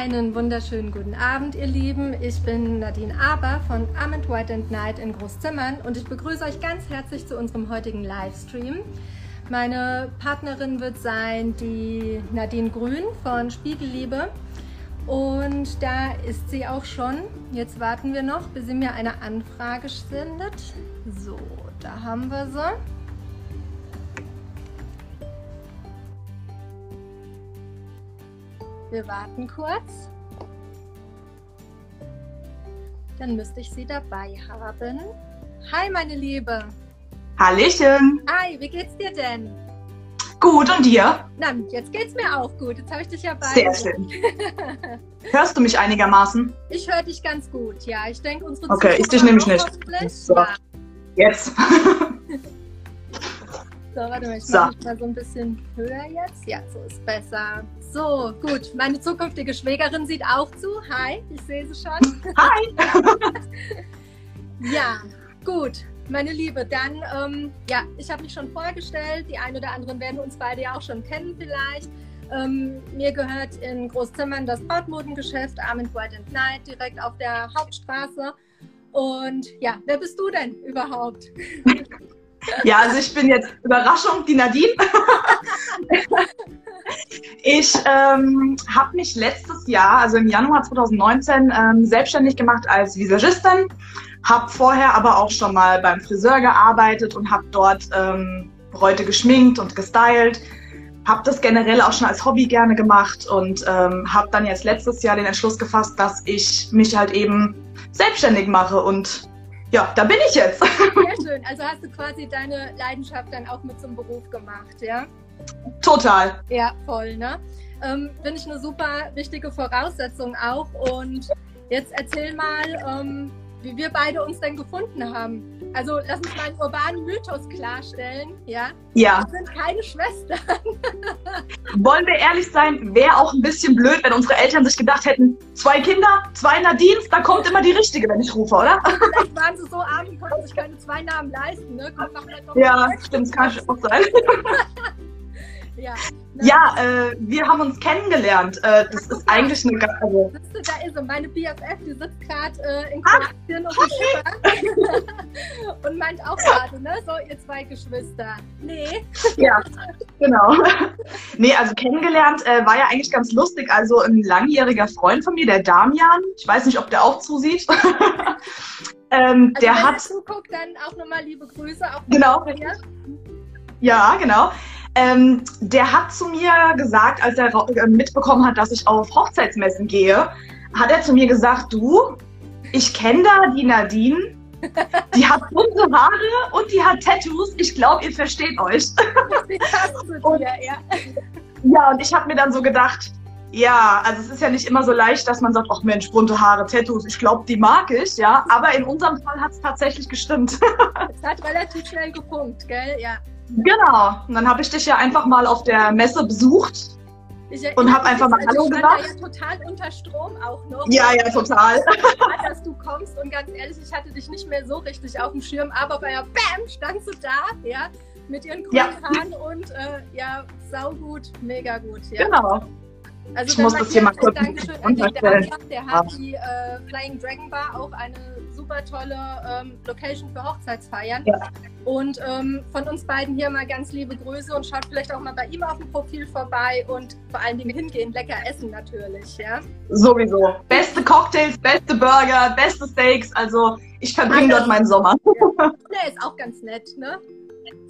Einen wunderschönen guten Abend, ihr Lieben. Ich bin Nadine Aber von Armand White and Night in Großzimmern und ich begrüße euch ganz herzlich zu unserem heutigen Livestream. Meine Partnerin wird sein die Nadine Grün von Spiegelliebe und da ist sie auch schon. Jetzt warten wir noch, bis sie mir eine Anfrage sendet. So, da haben wir sie. Wir warten kurz. Dann müsste ich sie dabei haben. Hi, meine Liebe. Hallöchen. Hi, wie geht's dir denn? Gut, und dir? Na, jetzt geht's mir auch gut. Jetzt habe ich dich ja bei. Sehr schön. Hörst du mich einigermaßen? Ich höre dich ganz gut, ja. Ich denke, unsere Okay, ich dich nämlich nicht. So. Ja. Jetzt. So, warte mal, ich so. mache mal so ein bisschen höher jetzt. Ja, so ist besser. So, gut. Meine zukünftige Schwägerin sieht auch zu. Hi, ich sehe sie schon. Hi. ja, gut. Meine Liebe, dann, ähm, ja, ich habe mich schon vorgestellt. Die einen oder anderen werden uns beide ja auch schon kennen vielleicht. Ähm, mir gehört in Großzimmern das Brautmodengeschäft Armin White and Night direkt auf der Hauptstraße. Und ja, wer bist du denn überhaupt? Ja, also ich bin jetzt Überraschung, die Nadine. ich ähm, habe mich letztes Jahr, also im Januar 2019, ähm, selbstständig gemacht als Visagistin. Habe vorher aber auch schon mal beim Friseur gearbeitet und habe dort ähm, Bräute geschminkt und gestylt. Habe das generell auch schon als Hobby gerne gemacht und ähm, habe dann jetzt letztes Jahr den Entschluss gefasst, dass ich mich halt eben selbstständig mache und ja, da bin ich jetzt. Sehr schön. Also hast du quasi deine Leidenschaft dann auch mit zum Beruf gemacht, ja? Total. Ja, voll, ne? Ähm, Finde ich eine super wichtige Voraussetzung auch. Und jetzt erzähl mal, ähm, wie wir beide uns denn gefunden haben. Also lass uns mal einen urbanen Mythos klarstellen, ja? Ja. Wir sind keine Schwestern. Wollen wir ehrlich sein, wäre auch ein bisschen blöd, wenn unsere Eltern sich gedacht hätten, zwei Kinder, zwei Nadines, da kommt immer die Richtige, wenn ich rufe, oder? Vielleicht waren sie so arm, die konnten sich keine zwei Namen leisten, ne? Kommt noch ja, stimmt, das kann auch sein. Ja, ja äh, wir haben uns kennengelernt. Äh, das ist eigentlich eine ganz. Also du, da ist so meine BFF, die sitzt gerade äh, in Kroatien und, und meint auch gerade, ne? So, ihr zwei Geschwister. Nee. Ja, genau. Nee, also kennengelernt äh, war ja eigentlich ganz lustig. Also ein langjähriger Freund von mir, der Damian, ich weiß nicht, ob der auch zusieht. ähm, also, der hat. zuguckt, dann auch nochmal liebe Grüße. Auch genau. Ja, genau. Ähm, der hat zu mir gesagt, als er äh, mitbekommen hat, dass ich auf Hochzeitsmessen gehe, hat er zu mir gesagt, du, ich kenne da die Nadine, die hat bunte Haare und die hat Tattoos. Ich glaube, ihr versteht euch. und, ja, ja, und ich habe mir dann so gedacht, ja, also es ist ja nicht immer so leicht, dass man sagt, ach Mensch, bunte Haare, Tattoos, ich glaube, die mag ich, ja. Aber in unserem Fall hat es tatsächlich gestimmt. es hat relativ schnell gepunkt, gell? Ja. Genau. Und dann habe ich dich ja einfach mal auf der Messe besucht. Ich, und habe einfach mal Hallo gesagt. Ich ja total unter Strom auch noch. Ja, ja, total. dass du kommst und ganz ehrlich, ich hatte dich nicht mehr so richtig auf dem Schirm, aber bei ja, Bam, standst du da, ja, mit ihren grünen ja. Haaren und äh, ja, saugut, mega gut. Ja. Genau. Also ich muss das hier mal kurz Dankeschön an den Daniel, der hat die äh, Flying Dragon Bar, auch eine super tolle ähm, Location für Hochzeitsfeiern. Ja. Und ähm, von uns beiden hier mal ganz liebe Grüße und schaut vielleicht auch mal bei ihm auf dem Profil vorbei und vor allen Dingen hingehen, lecker essen natürlich, ja. Sowieso. Beste Cocktails, beste Burger, beste Steaks, also ich verbringe dort meinen Sommer. Ja. Der ist auch ganz nett, ne?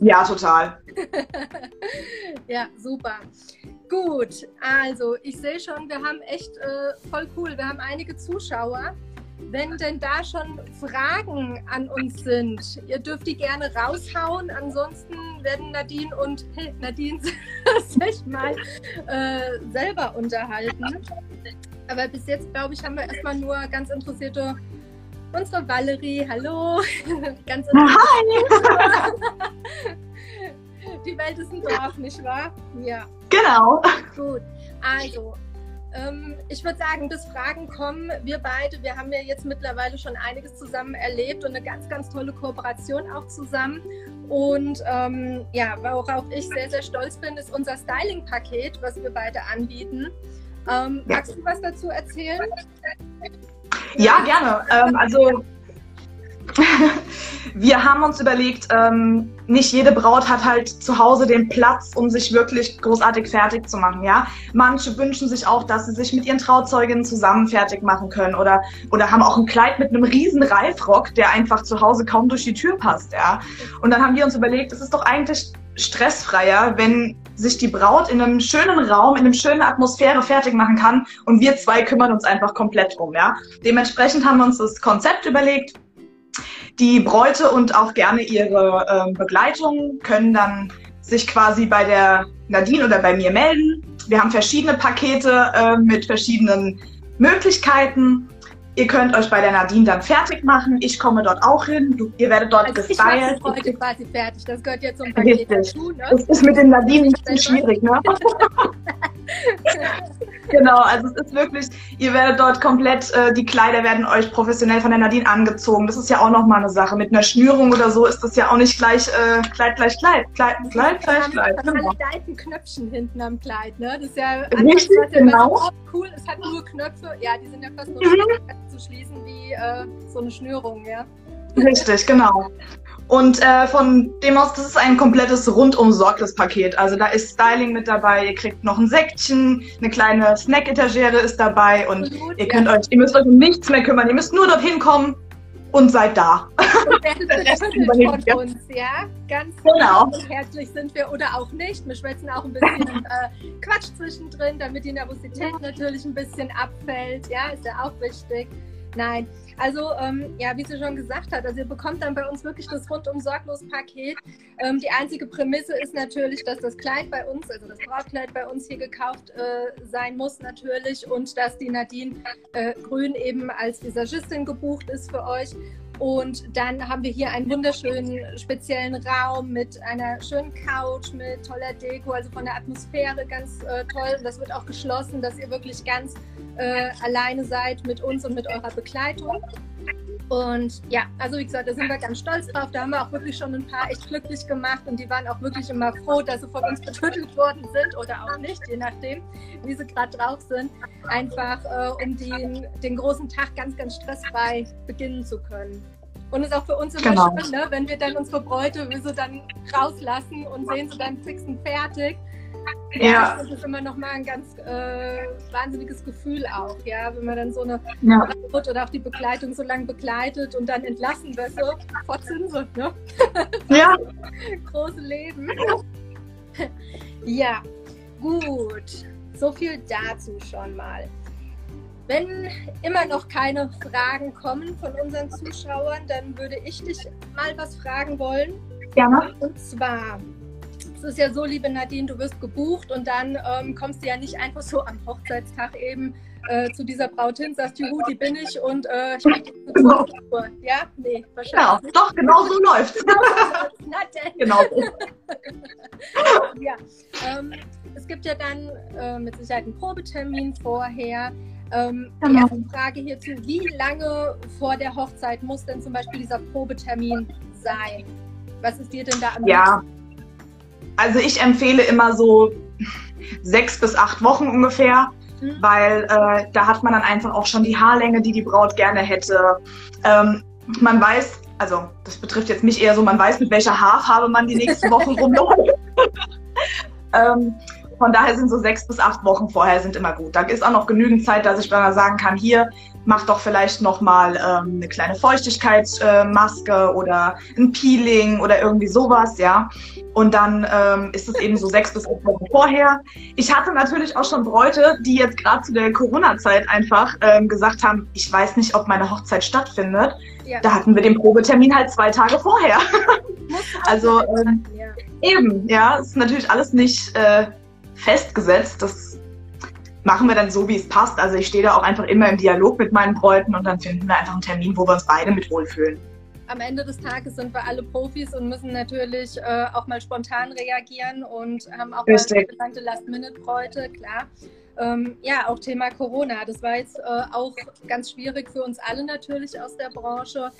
Ja, total. ja, super. Gut, also ich sehe schon, wir haben echt äh, voll cool. Wir haben einige Zuschauer. Wenn denn da schon Fragen an uns sind, ihr dürft die gerne raushauen. Ansonsten werden Nadine und hey, Nadine sich mal äh, selber unterhalten. Aber bis jetzt, glaube ich, haben wir erstmal nur ganz interessierte unsere Valerie. Hallo. ganz interessierte. Hi. Die Welt ist ein Dorf, nicht wahr? Ja. Genau. Gut. Also, ähm, ich würde sagen, bis Fragen kommen, wir beide, wir haben ja jetzt mittlerweile schon einiges zusammen erlebt und eine ganz, ganz tolle Kooperation auch zusammen. Und ähm, ja, worauf ich sehr, sehr stolz bin, ist unser Styling-Paket, was wir beide anbieten. Ähm. Magst du was dazu erzählen? Ja, gerne. Ähm, also wir haben uns überlegt, ähm, nicht jede Braut hat halt zu Hause den Platz, um sich wirklich großartig fertig zu machen, ja. Manche wünschen sich auch, dass sie sich mit ihren Trauzeuginnen zusammen fertig machen können oder, oder haben auch ein Kleid mit einem riesen Reifrock, der einfach zu Hause kaum durch die Tür passt, ja. Und dann haben wir uns überlegt, es ist doch eigentlich stressfreier, wenn sich die Braut in einem schönen Raum, in einer schönen Atmosphäre fertig machen kann und wir zwei kümmern uns einfach komplett drum, ja. Dementsprechend haben wir uns das Konzept überlegt, die Bräute und auch gerne ihre äh, Begleitung können dann sich quasi bei der Nadine oder bei mir melden. Wir haben verschiedene Pakete äh, mit verschiedenen Möglichkeiten. Ihr könnt euch bei der Nadine dann fertig machen. Ich komme dort auch hin. Du, ihr werdet dort also gestylt. Ich heute quasi fertig. Das gehört jetzt zum Paket dazu. Ne? Das ist mit den Nadine ein bisschen schwierig, ne? genau, also es ist wirklich, ihr werdet dort komplett, äh, die Kleider werden euch professionell von der Nadine angezogen. Das ist ja auch nochmal eine Sache. Mit einer Schnürung oder so ist das ja auch nicht gleich äh, Kleid, gleich Kleid. Kleid, Kleid, gleich Kleid. Das genau. hat alten Knöpfchen hinten am Kleid, ne? Das ist ja Richtig, genau. So, cool, es hat nur Knöpfe. Ja, die sind ja fast nur mhm. Zu schließen wie äh, so eine Schnürung, ja. Richtig, genau. Und äh, von dem aus, das ist ein komplettes rundum sorglos Paket. Also da ist Styling mit dabei, ihr kriegt noch ein Säckchen, eine kleine Snack-Etagere ist dabei und Gut, ihr könnt ja. euch, ihr müsst euch um nichts mehr kümmern. Ihr müsst nur dorthin kommen und seid da. Und werdet von uns, ja? Ganz genau. herzlich sind wir oder auch nicht. Wir schwätzen auch ein bisschen äh, Quatsch zwischendrin, damit die Nervosität natürlich ein bisschen abfällt. Ja, ist ja auch wichtig. Nein, also ähm, ja, wie sie schon gesagt hat, also ihr bekommt dann bei uns wirklich das rundum sorglos Paket. Ähm, die einzige Prämisse ist natürlich, dass das Kleid bei uns, also das Brautkleid bei uns hier gekauft äh, sein muss natürlich und dass die Nadine äh, Grün eben als Visagistin gebucht ist für euch. Und dann haben wir hier einen wunderschönen speziellen Raum mit einer schönen Couch, mit toller Deko, also von der Atmosphäre ganz äh, toll. Und das wird auch geschlossen, dass ihr wirklich ganz äh, alleine seid mit uns und mit eurer Begleitung. Und ja, also wie gesagt, da sind wir ganz stolz drauf. Da haben wir auch wirklich schon ein paar echt glücklich gemacht und die waren auch wirklich immer froh, dass sie von uns betüttelt worden sind oder auch nicht, je nachdem, wie sie gerade drauf sind. Einfach äh, um den, den großen Tag ganz, ganz stressfrei beginnen zu können. Und es ist auch für uns immer genau. schön, ne, wenn wir dann unsere Bräute wir so dann rauslassen und sehen sie dann fix und fertig. Ja. Das ist immer noch mal ein ganz äh, wahnsinniges Gefühl auch, ja, wenn man dann so eine ja. oder auch die Begleitung so lange begleitet und dann entlassen wird, so vor Zinsen, ne? Ja. Große Leben. ja, gut. So viel dazu schon mal. Wenn immer noch keine Fragen kommen von unseren Zuschauern, dann würde ich dich mal was fragen wollen. Ja. Und zwar, es ist ja so, liebe Nadine, du wirst gebucht und dann ähm, kommst du ja nicht einfach so am Hochzeitstag eben äh, zu dieser Braut hin, sagst, juhu, die bin ich und äh, ich mache die genau. Ja? Nee, wahrscheinlich. Ja, doch, genau so läuft es. Na denn. Genau ja, ähm, es gibt ja dann äh, mit Sicherheit einen Probetermin vorher. Ähm, genau. Die erste Frage hierzu, wie lange vor der Hochzeit muss denn zum Beispiel dieser Probetermin sein? Was ist dir denn da am Ja, also ich empfehle immer so sechs bis acht Wochen ungefähr, mhm. weil äh, da hat man dann einfach auch schon die Haarlänge, die die Braut gerne hätte. Ähm, man weiß, also das betrifft jetzt mich eher so, man weiß, mit welcher Haarfarbe man die nächsten Wochen rumläuft. ähm, von daher sind so sechs bis acht Wochen vorher sind immer gut. Da ist auch noch genügend Zeit, dass ich dann sagen kann, hier mach doch vielleicht noch mal ähm, eine kleine Feuchtigkeitsmaske äh, oder ein Peeling oder irgendwie sowas, ja. Und dann ähm, ist es eben so sechs bis acht Wochen vorher. Ich hatte natürlich auch schon Bräute, die jetzt gerade zu der Corona-Zeit einfach ähm, gesagt haben, ich weiß nicht, ob meine Hochzeit stattfindet. Ja. Da hatten wir den Probetermin halt zwei Tage vorher. also ähm, ja. eben, ja, ist natürlich alles nicht äh, festgesetzt. Das machen wir dann so, wie es passt. Also ich stehe da auch einfach immer im Dialog mit meinen Bräuten und dann finden wir einfach einen Termin, wo wir uns beide mit wohlfühlen. Am Ende des Tages sind wir alle Profis und müssen natürlich äh, auch mal spontan reagieren und haben auch Richtig. mal Last-Minute-Bräute, klar. Ähm, ja, auch Thema Corona. Das war jetzt äh, auch ganz schwierig für uns alle natürlich aus der Branche.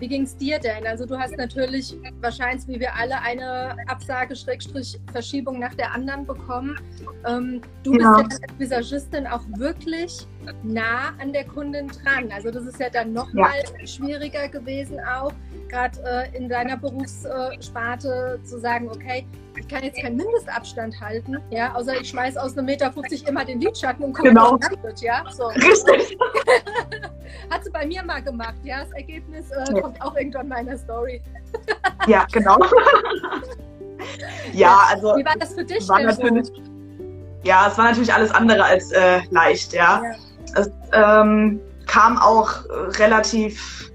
Wie ging es dir denn? Also du hast natürlich wahrscheinlich wie wir alle eine Absage Schrägstrich Verschiebung nach der anderen bekommen. Ähm, du ja. bist ja als Visagistin auch wirklich nah an der Kundin dran. Also das ist ja dann nochmal ja. schwieriger gewesen auch, gerade äh, in deiner Berufssparte zu sagen, okay, ich kann jetzt keinen Mindestabstand halten, ja, außer ich schmeiße aus einem Meter 50 immer den Lidschatten und gucke, genau. was ja. So. Richtig. Hat sie bei mir mal gemacht, ja. Das Ergebnis äh, ja. kommt auch irgendwann in meiner Story. ja, genau. ja, also. Wie war das für dich? War natürlich, ja, es war natürlich alles andere als äh, leicht, ja. ja. Es ähm, kam auch relativ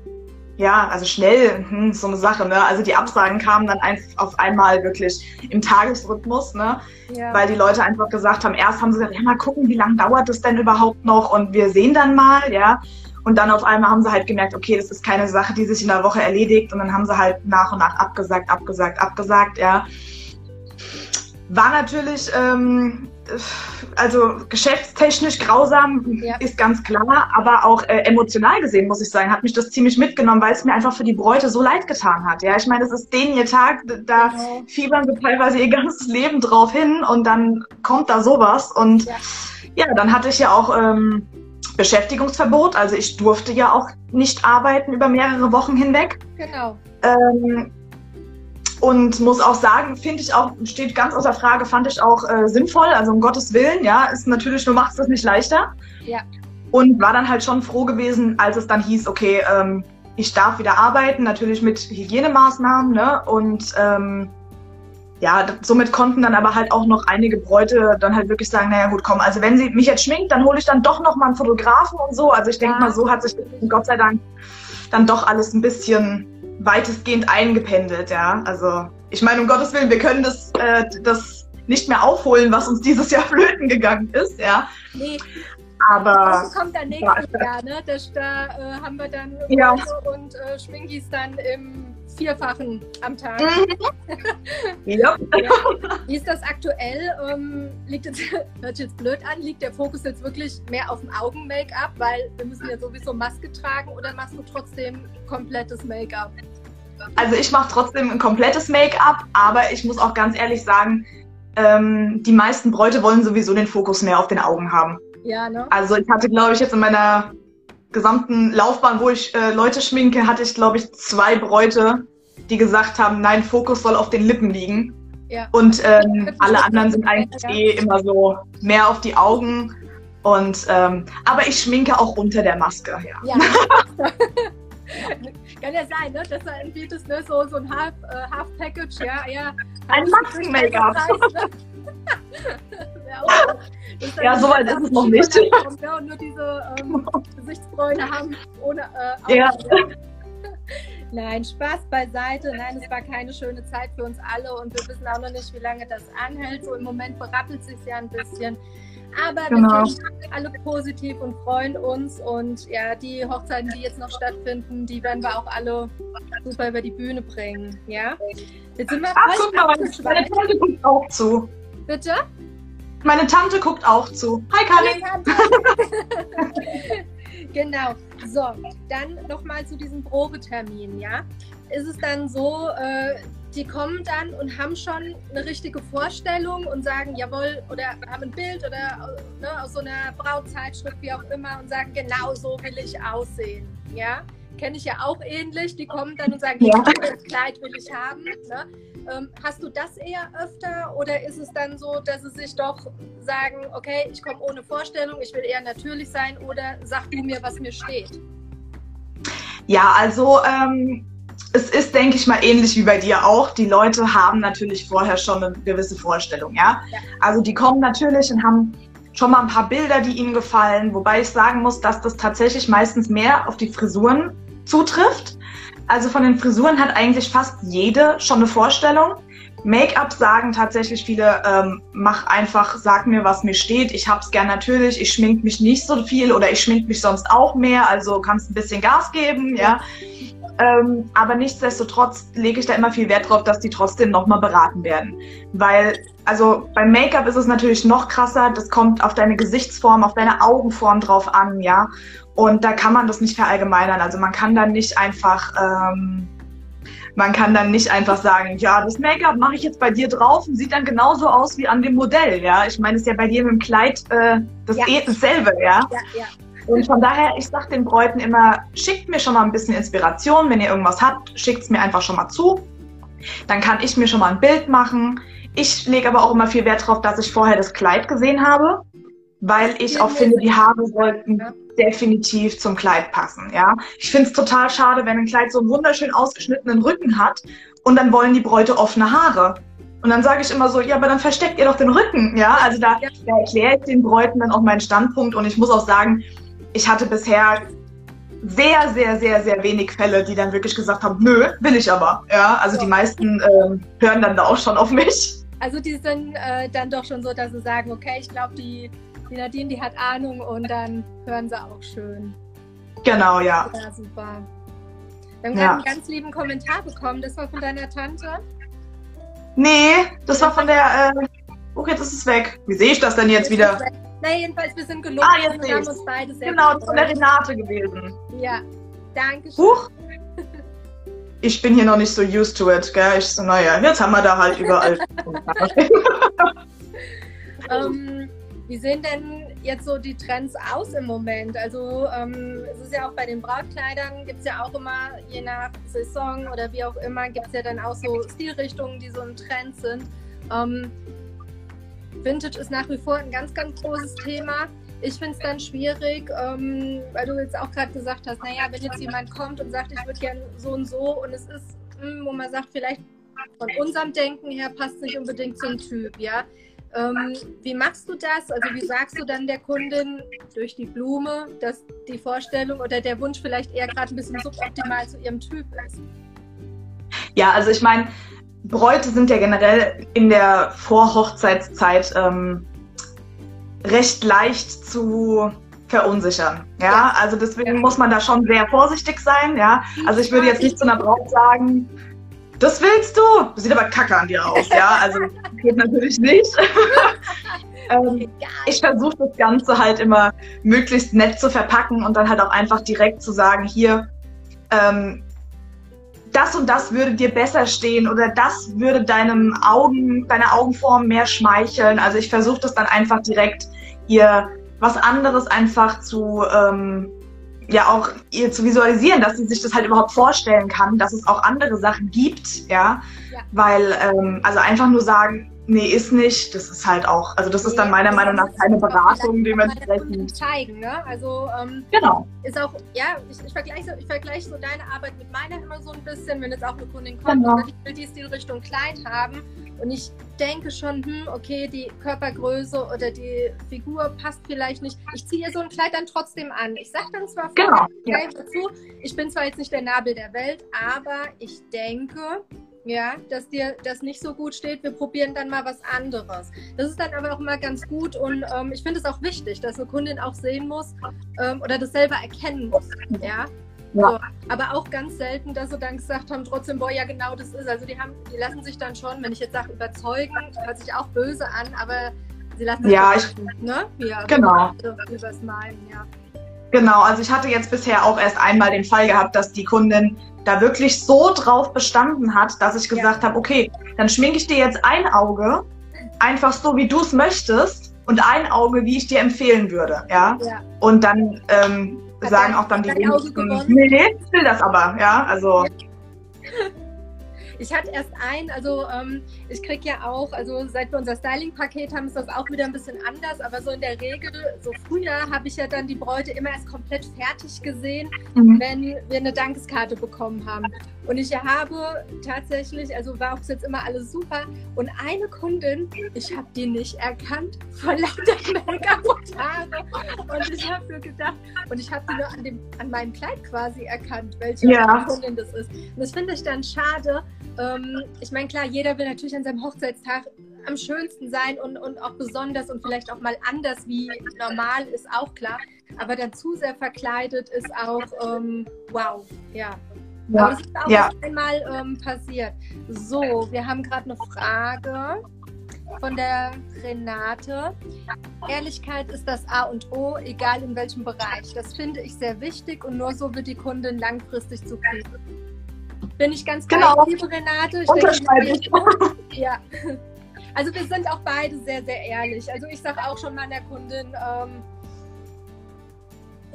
ja, also schnell, hm, so eine Sache, ne? Also die Absagen kamen dann einfach auf einmal wirklich im Tagesrhythmus, ne? Ja. Weil die Leute einfach gesagt haben, erst haben sie gesagt, ja, mal gucken, wie lange dauert das denn überhaupt noch und wir sehen dann mal, ja. Und dann auf einmal haben sie halt gemerkt, okay, das ist keine Sache, die sich in der Woche erledigt und dann haben sie halt nach und nach abgesagt, abgesagt, abgesagt, ja. War natürlich, ähm, also geschäftstechnisch grausam ja. ist ganz klar, aber auch äh, emotional gesehen, muss ich sagen, hat mich das ziemlich mitgenommen, weil es mir einfach für die Bräute so leid getan hat. Ja, ich meine, es ist denen ihr Tag, da genau. fiebern sie teilweise ihr ganzes Leben drauf hin und dann kommt da sowas. Und ja, ja dann hatte ich ja auch ähm, Beschäftigungsverbot, also ich durfte ja auch nicht arbeiten über mehrere Wochen hinweg. Genau. Ähm, und muss auch sagen, finde ich auch, steht ganz außer Frage, fand ich auch äh, sinnvoll. Also um Gottes Willen, ja, ist natürlich, du machst es nicht leichter. Ja. Und war dann halt schon froh gewesen, als es dann hieß, okay, ähm, ich darf wieder arbeiten, natürlich mit Hygienemaßnahmen, ne? Und ähm, ja, somit konnten dann aber halt auch noch einige Bräute dann halt wirklich sagen, naja gut, komm, also wenn sie mich jetzt schminkt, dann hole ich dann doch noch mal einen Fotografen und so. Also ich denke ja. mal, so hat sich Gott sei Dank dann doch alles ein bisschen weitestgehend eingependelt, ja. Also ich meine, um Gottes Willen, wir können das, äh, das nicht mehr aufholen, was uns dieses Jahr flöten gegangen ist, ja. Nee. Aber. Das kommt dann nächstes Jahr, ne? Das, da äh, haben wir dann ja. und äh, Schminkis dann im Vierfachen am Tag. Mhm. ja. ist das aktuell? Ähm, liegt jetzt, hört sich jetzt blöd an, liegt der Fokus jetzt wirklich mehr auf dem Augen-Make-up, weil wir müssen ja sowieso Maske tragen oder machst du trotzdem komplettes Make-up? Also ich mache trotzdem ein komplettes Make-up, aber ich muss auch ganz ehrlich sagen, ähm, die meisten Bräute wollen sowieso den Fokus mehr auf den Augen haben. Ja, ne? Also ich hatte, glaube ich, jetzt in meiner gesamten Laufbahn, wo ich äh, Leute schminke, hatte ich, glaube ich, zwei Bräute, die gesagt haben, nein, Fokus soll auf den Lippen liegen. Ja. Und ähm, alle anderen sind eigentlich ja. eh immer so mehr auf die Augen. Und ähm, aber ich schminke auch unter der Maske, ja. ja. Kann ja sein, ne? dass er irgendwie das, ne? so, so ein Half, äh, Half Package, ja, ja. Ein Masken-Make-up. ja, so weit ist es noch nicht. Kommt, ja, und nur diese ähm, Gesichtsbräune haben ohne äh, ja. Nein, Spaß beiseite. Nein, es war keine schöne Zeit für uns alle und wir wissen auch noch nicht, wie lange das anhält. So im Moment berappelt sich ja ein bisschen. Aber genau. wir sind alle positiv und freuen uns. Und ja, die Hochzeiten, die jetzt noch stattfinden, die werden wir auch alle super über die Bühne bringen. Ja? Jetzt sind wir Ach, guck mal, meine Tante guckt auch zu. Bitte? Meine Tante guckt auch zu. Hi, Karin. genau. So, dann nochmal zu diesem Probetermin, ja? Ist es dann so, äh, die kommen dann und haben schon eine richtige Vorstellung und sagen, jawohl, oder haben ein Bild oder ne, aus so einer Brautzeitschrift, wie auch immer, und sagen, genau so will ich aussehen. Ja, kenne ich ja auch ähnlich. Die kommen dann und sagen, ja. das Kleid will ich haben. Ne? Ähm, hast du das eher öfter oder ist es dann so, dass sie sich doch sagen, okay, ich komme ohne Vorstellung, ich will eher natürlich sein oder sag du mir, was mir steht? Ja, also ähm, es ist, denke ich mal, ähnlich wie bei dir auch. Die Leute haben natürlich vorher schon eine gewisse Vorstellung, ja? ja. Also die kommen natürlich und haben schon mal ein paar Bilder, die ihnen gefallen, wobei ich sagen muss, dass das tatsächlich meistens mehr auf die Frisuren zutrifft. Also von den Frisuren hat eigentlich fast jede schon eine Vorstellung. Make-up sagen tatsächlich viele, ähm, mach einfach, sag mir, was mir steht. Ich hab's gern natürlich, ich schmink mich nicht so viel oder ich schmink mich sonst auch mehr, also kannst ein bisschen Gas geben, ja. Ähm, aber nichtsdestotrotz lege ich da immer viel Wert drauf, dass die trotzdem nochmal beraten werden. Weil, also beim Make-up ist es natürlich noch krasser. Das kommt auf deine Gesichtsform, auf deine Augenform drauf an, ja. Und da kann man das nicht verallgemeinern. Also man kann dann nicht einfach, ähm, man kann dann nicht einfach sagen, ja, das Make-up mache ich jetzt bei dir drauf und sieht dann genauso aus wie an dem Modell, ja. Ich meine, es ist ja bei dir mit dem Kleid äh, das ja. eh dasselbe, ja. ja, ja. Und von daher, ich sage den Bräuten immer, schickt mir schon mal ein bisschen Inspiration. Wenn ihr irgendwas habt, schickt es mir einfach schon mal zu. Dann kann ich mir schon mal ein Bild machen. Ich lege aber auch immer viel Wert darauf, dass ich vorher das Kleid gesehen habe, weil ich auch finde, die Haare sollten definitiv zum Kleid passen. Ja, ich finde es total schade, wenn ein Kleid so einen wunderschön ausgeschnittenen Rücken hat und dann wollen die Bräute offene Haare. Und dann sage ich immer so, ja, aber dann versteckt ihr doch den Rücken. Ja, also da, da erkläre ich den Bräuten dann auch meinen Standpunkt und ich muss auch sagen, ich hatte bisher sehr, sehr, sehr, sehr wenig Fälle, die dann wirklich gesagt haben, nö, will ich aber. Ja, also die meisten ähm, hören dann da auch schon auf mich. Also die sind äh, dann doch schon so, dass sie sagen, okay, ich glaube, die, die Nadine, die hat Ahnung und dann hören sie auch schön. Genau, ja. Ja, super. Wir haben ja. gerade einen ganz lieben Kommentar bekommen. Das war von deiner Tante? Nee, das war von der. Äh, okay, das ist weg. Wie sehe ich das denn jetzt wieder? Na, jedenfalls, wir sind gelungen. Ah, jetzt wir haben uns beide sehr Genau, das ist von der Renate gewesen. Ja, danke schön. Huch. Ich bin hier noch nicht so used to it, gell? Ich so, naja, jetzt haben wir da halt überall. ähm, wie sehen denn jetzt so die Trends aus im Moment? Also ähm, es ist ja auch bei den Brautkleidern, gibt es ja auch immer, je nach Saison oder wie auch immer, gibt es ja dann auch so Stilrichtungen, die so ein Trend sind. Ähm, Vintage ist nach wie vor ein ganz, ganz großes Thema. Ich finde es dann schwierig, ähm, weil du jetzt auch gerade gesagt hast, naja, wenn jetzt jemand kommt und sagt, ich würde gerne so und so und es ist, mh, hm, wo man sagt, vielleicht von unserem Denken her passt nicht unbedingt zum Typ, ja. Ähm, wie machst du das? Also wie sagst du dann der Kundin durch die Blume, dass die Vorstellung oder der Wunsch vielleicht eher gerade ein bisschen suboptimal zu ihrem Typ ist? Ja, also ich meine, Bräute sind ja generell in der Vorhochzeitszeit ähm, recht leicht zu verunsichern. Ja? ja? also deswegen muss man da schon sehr vorsichtig sein. Ja, also ich würde jetzt nicht zu einer Braut sagen, das willst du? Das sieht aber kacke an dir aus. Ja, also geht natürlich nicht. ähm, ich versuche das Ganze halt immer möglichst nett zu verpacken und dann halt auch einfach direkt zu sagen, hier, ähm, das und das würde dir besser stehen oder das würde deinem Augen, deiner Augenform mehr schmeicheln. Also ich versuche das dann einfach direkt ihr was anderes einfach zu ähm, ja auch ihr zu visualisieren, dass sie sich das halt überhaupt vorstellen kann, dass es auch andere Sachen gibt, ja, ja. weil ähm, also einfach nur sagen, Nee, ist nicht. Das ist halt auch, also das nee, ist dann meiner Meinung nach keine Beratung dementsprechend. zeigen, ne? Also ähm, genau. ist auch, ja, ich, ich vergleiche ich vergleich so deine Arbeit mit meiner immer so ein bisschen, wenn jetzt auch eine Kundin kommt genau. und ich will die Stilrichtung Kleid haben und ich denke schon, hm, okay, die Körpergröße oder die Figur passt vielleicht nicht. Ich ziehe ihr so ein Kleid dann trotzdem an. Ich sage dann zwar genau, ja. dazu, ich bin zwar jetzt nicht der Nabel der Welt, aber ich denke, ja, dass dir das nicht so gut steht, wir probieren dann mal was anderes. Das ist dann aber auch immer ganz gut und ähm, ich finde es auch wichtig, dass eine Kundin auch sehen muss ähm, oder das selber erkennen muss, ja. ja. So, aber auch ganz selten, dass sie dann gesagt haben, trotzdem, boah, ja genau das ist. Also die haben, die lassen sich dann schon, wenn ich jetzt sage, überzeugen, hört sich auch böse an, aber sie lassen sich ja, ich, ne? Ja, genau. Übers Malen, ja. Genau, also ich hatte jetzt bisher auch erst einmal den Fall gehabt, dass die Kundin da wirklich so drauf bestanden hat, dass ich gesagt ja. habe, okay, dann schminke ich dir jetzt ein Auge, einfach so, wie du es möchtest, und ein Auge, wie ich dir empfehlen würde, ja. ja. Und dann ähm, sagen auch dann die wenigsten, nee, ich will das aber, ja, also. Ja. Ich hatte erst ein, also ähm, ich kriege ja auch, also seit wir unser Styling-Paket haben, ist das auch wieder ein bisschen anders, aber so in der Regel, so früher habe ich ja dann die Bräute immer erst komplett fertig gesehen, mhm. wenn wir eine Dankeskarte bekommen haben. Und ich habe tatsächlich, also war auch jetzt immer alles super. Und eine Kundin, ich habe die nicht erkannt von lauter Make-up und Haare. Und ich habe mir gedacht, und ich habe die nur an, dem, an meinem Kleid quasi erkannt, welche ja. Kundin das ist. Und das finde ich dann schade, ähm, ich meine, klar, jeder will natürlich an seinem Hochzeitstag am schönsten sein und, und auch besonders und vielleicht auch mal anders wie normal, ist auch klar. Aber dann zu sehr verkleidet ist auch, ähm, wow, ja. Ja. Aber das ist auch ja. einmal ähm, passiert. So, wir haben gerade eine Frage von der Renate. Ehrlichkeit ist das A und O, egal in welchem Bereich. Das finde ich sehr wichtig und nur so wird die Kundin langfristig zufrieden. Bin ich ganz genau. bei liebe Renate. Ich denke, ja. Also wir sind auch beide sehr, sehr ehrlich. Also ich sage auch schon meiner Kundin, ähm,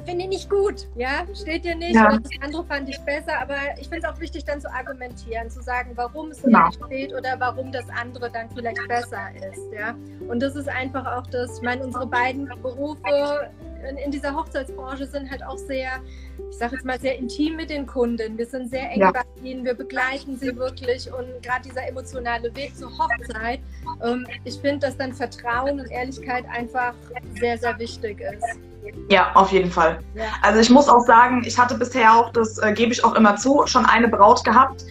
finde ich nicht gut, ja, steht dir nicht, ja. das andere fand ich besser, aber ich finde es auch wichtig, dann zu argumentieren, zu sagen, warum es ja. nicht steht oder warum das andere dann vielleicht besser ist, ja. Und das ist einfach auch das, ich meine, unsere beiden Berufe in, in dieser Hochzeitsbranche sind halt auch sehr, ich sage jetzt mal, sehr intim mit den Kunden. Wir sind sehr eng ja. bei ihnen, wir begleiten sie wirklich und gerade dieser emotionale Weg zur Hochzeit, ähm, ich finde, dass dann Vertrauen und Ehrlichkeit einfach sehr, sehr wichtig ist. Ja, auf jeden Fall. Ja. Also ich muss auch sagen, ich hatte bisher auch, das äh, gebe ich auch immer zu, schon eine Braut gehabt,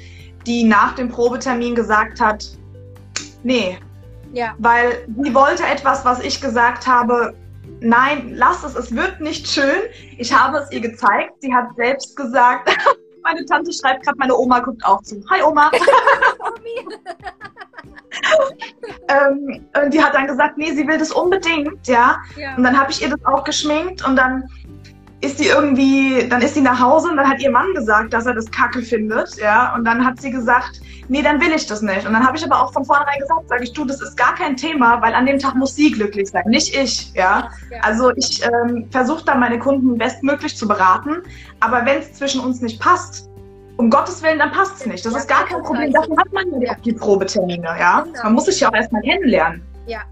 die nach dem Probetermin gesagt hat, nee. Ja. Weil sie wollte etwas, was ich gesagt habe, nein, lass es, es wird nicht schön. Ich habe es ihr gezeigt. Sie hat selbst gesagt, meine Tante schreibt gerade, meine Oma guckt auch zu. Hi Oma. ähm, und die hat dann gesagt, nee, sie will das unbedingt, ja. ja. Und dann habe ich ihr das auch geschminkt und dann ist sie irgendwie, dann ist sie nach Hause und dann hat ihr Mann gesagt, dass er das kacke findet, ja. Und dann hat sie gesagt, nee, dann will ich das nicht. Und dann habe ich aber auch von vornherein gesagt, sage ich, du, das ist gar kein Thema, weil an dem Tag muss sie glücklich sein, nicht ich, ja. Also ich ähm, versuche dann meine Kunden bestmöglich zu beraten, aber wenn es zwischen uns nicht passt, um Gottes Willen, dann passt es nicht. Das ist gar kein Problem. Dafür hat man ja die Probetermine, ja. Genau. Man muss sich ja auch erstmal kennenlernen. Ja.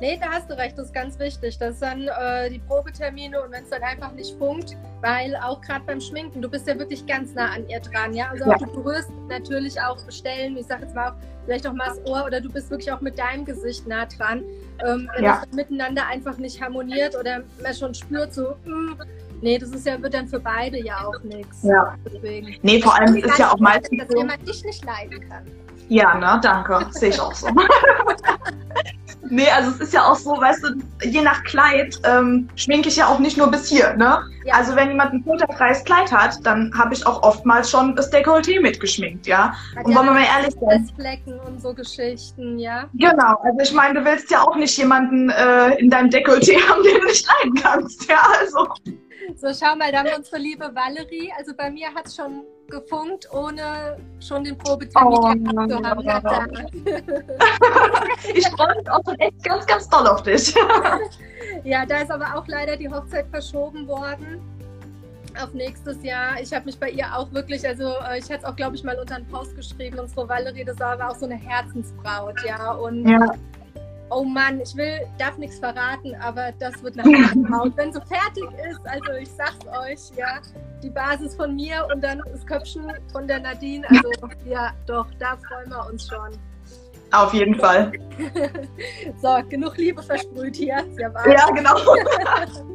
Nee, da hast du recht, das ist ganz wichtig. Das sind äh, die Probetermine und wenn es dann einfach nicht funkt, weil auch gerade beim Schminken, du bist ja wirklich ganz nah an ihr dran, ja. Also ja. du berührst natürlich auch Stellen, ich sag jetzt mal auch, vielleicht auch mal das Ohr oder du bist wirklich auch mit deinem Gesicht nah dran. Ähm, wenn ja. das miteinander einfach nicht harmoniert oder man schon spürt, so, mh, mm, Nee, das ist ja, wird dann für beide ja auch nichts. Ja. Deswegen. Nee, vor allem ist ja auch meistens. Dass so, jemand dich nicht leiden kann. Ja, ne, danke. Sehe ich auch so. nee, also es ist ja auch so, weißt du, je nach Kleid ähm, schminke ich ja auch nicht nur bis hier, ne? Ja. Also wenn jemand ein filterfreies Kleid hat, dann habe ich auch oftmals schon das Dekolleté mitgeschminkt, ja? Hat und ja, wollen wir mal ehrlich sein. Flecken und so Geschichten, ja? Genau, also ich meine, du willst ja auch nicht jemanden äh, in deinem Dekolleté haben, den du nicht leiden kannst, ja? Also. So, schau mal, da haben wir unsere liebe Valerie. Also bei mir hat es schon gefunkt, ohne schon den Probetermin oh, zu haben. Ja, ich freue mich auch schon echt ganz, ganz toll auf dich. ja, da ist aber auch leider die Hochzeit verschoben worden auf nächstes Jahr. Ich habe mich bei ihr auch wirklich, also äh, ich hätte es auch, glaube ich, mal unter einen Post geschrieben. Unsere Valerie, das war auch so eine Herzensbraut, ja. Und ja oh Mann, ich will, darf nichts verraten, aber das wird nach Haut. Wenn so fertig ist, also ich sag's euch, ja, die Basis von mir und dann das Köpfchen von der Nadine, also ja, doch, da freuen wir uns schon. Auf jeden Fall. so, genug Liebe versprüht hier. Ja, ja genau.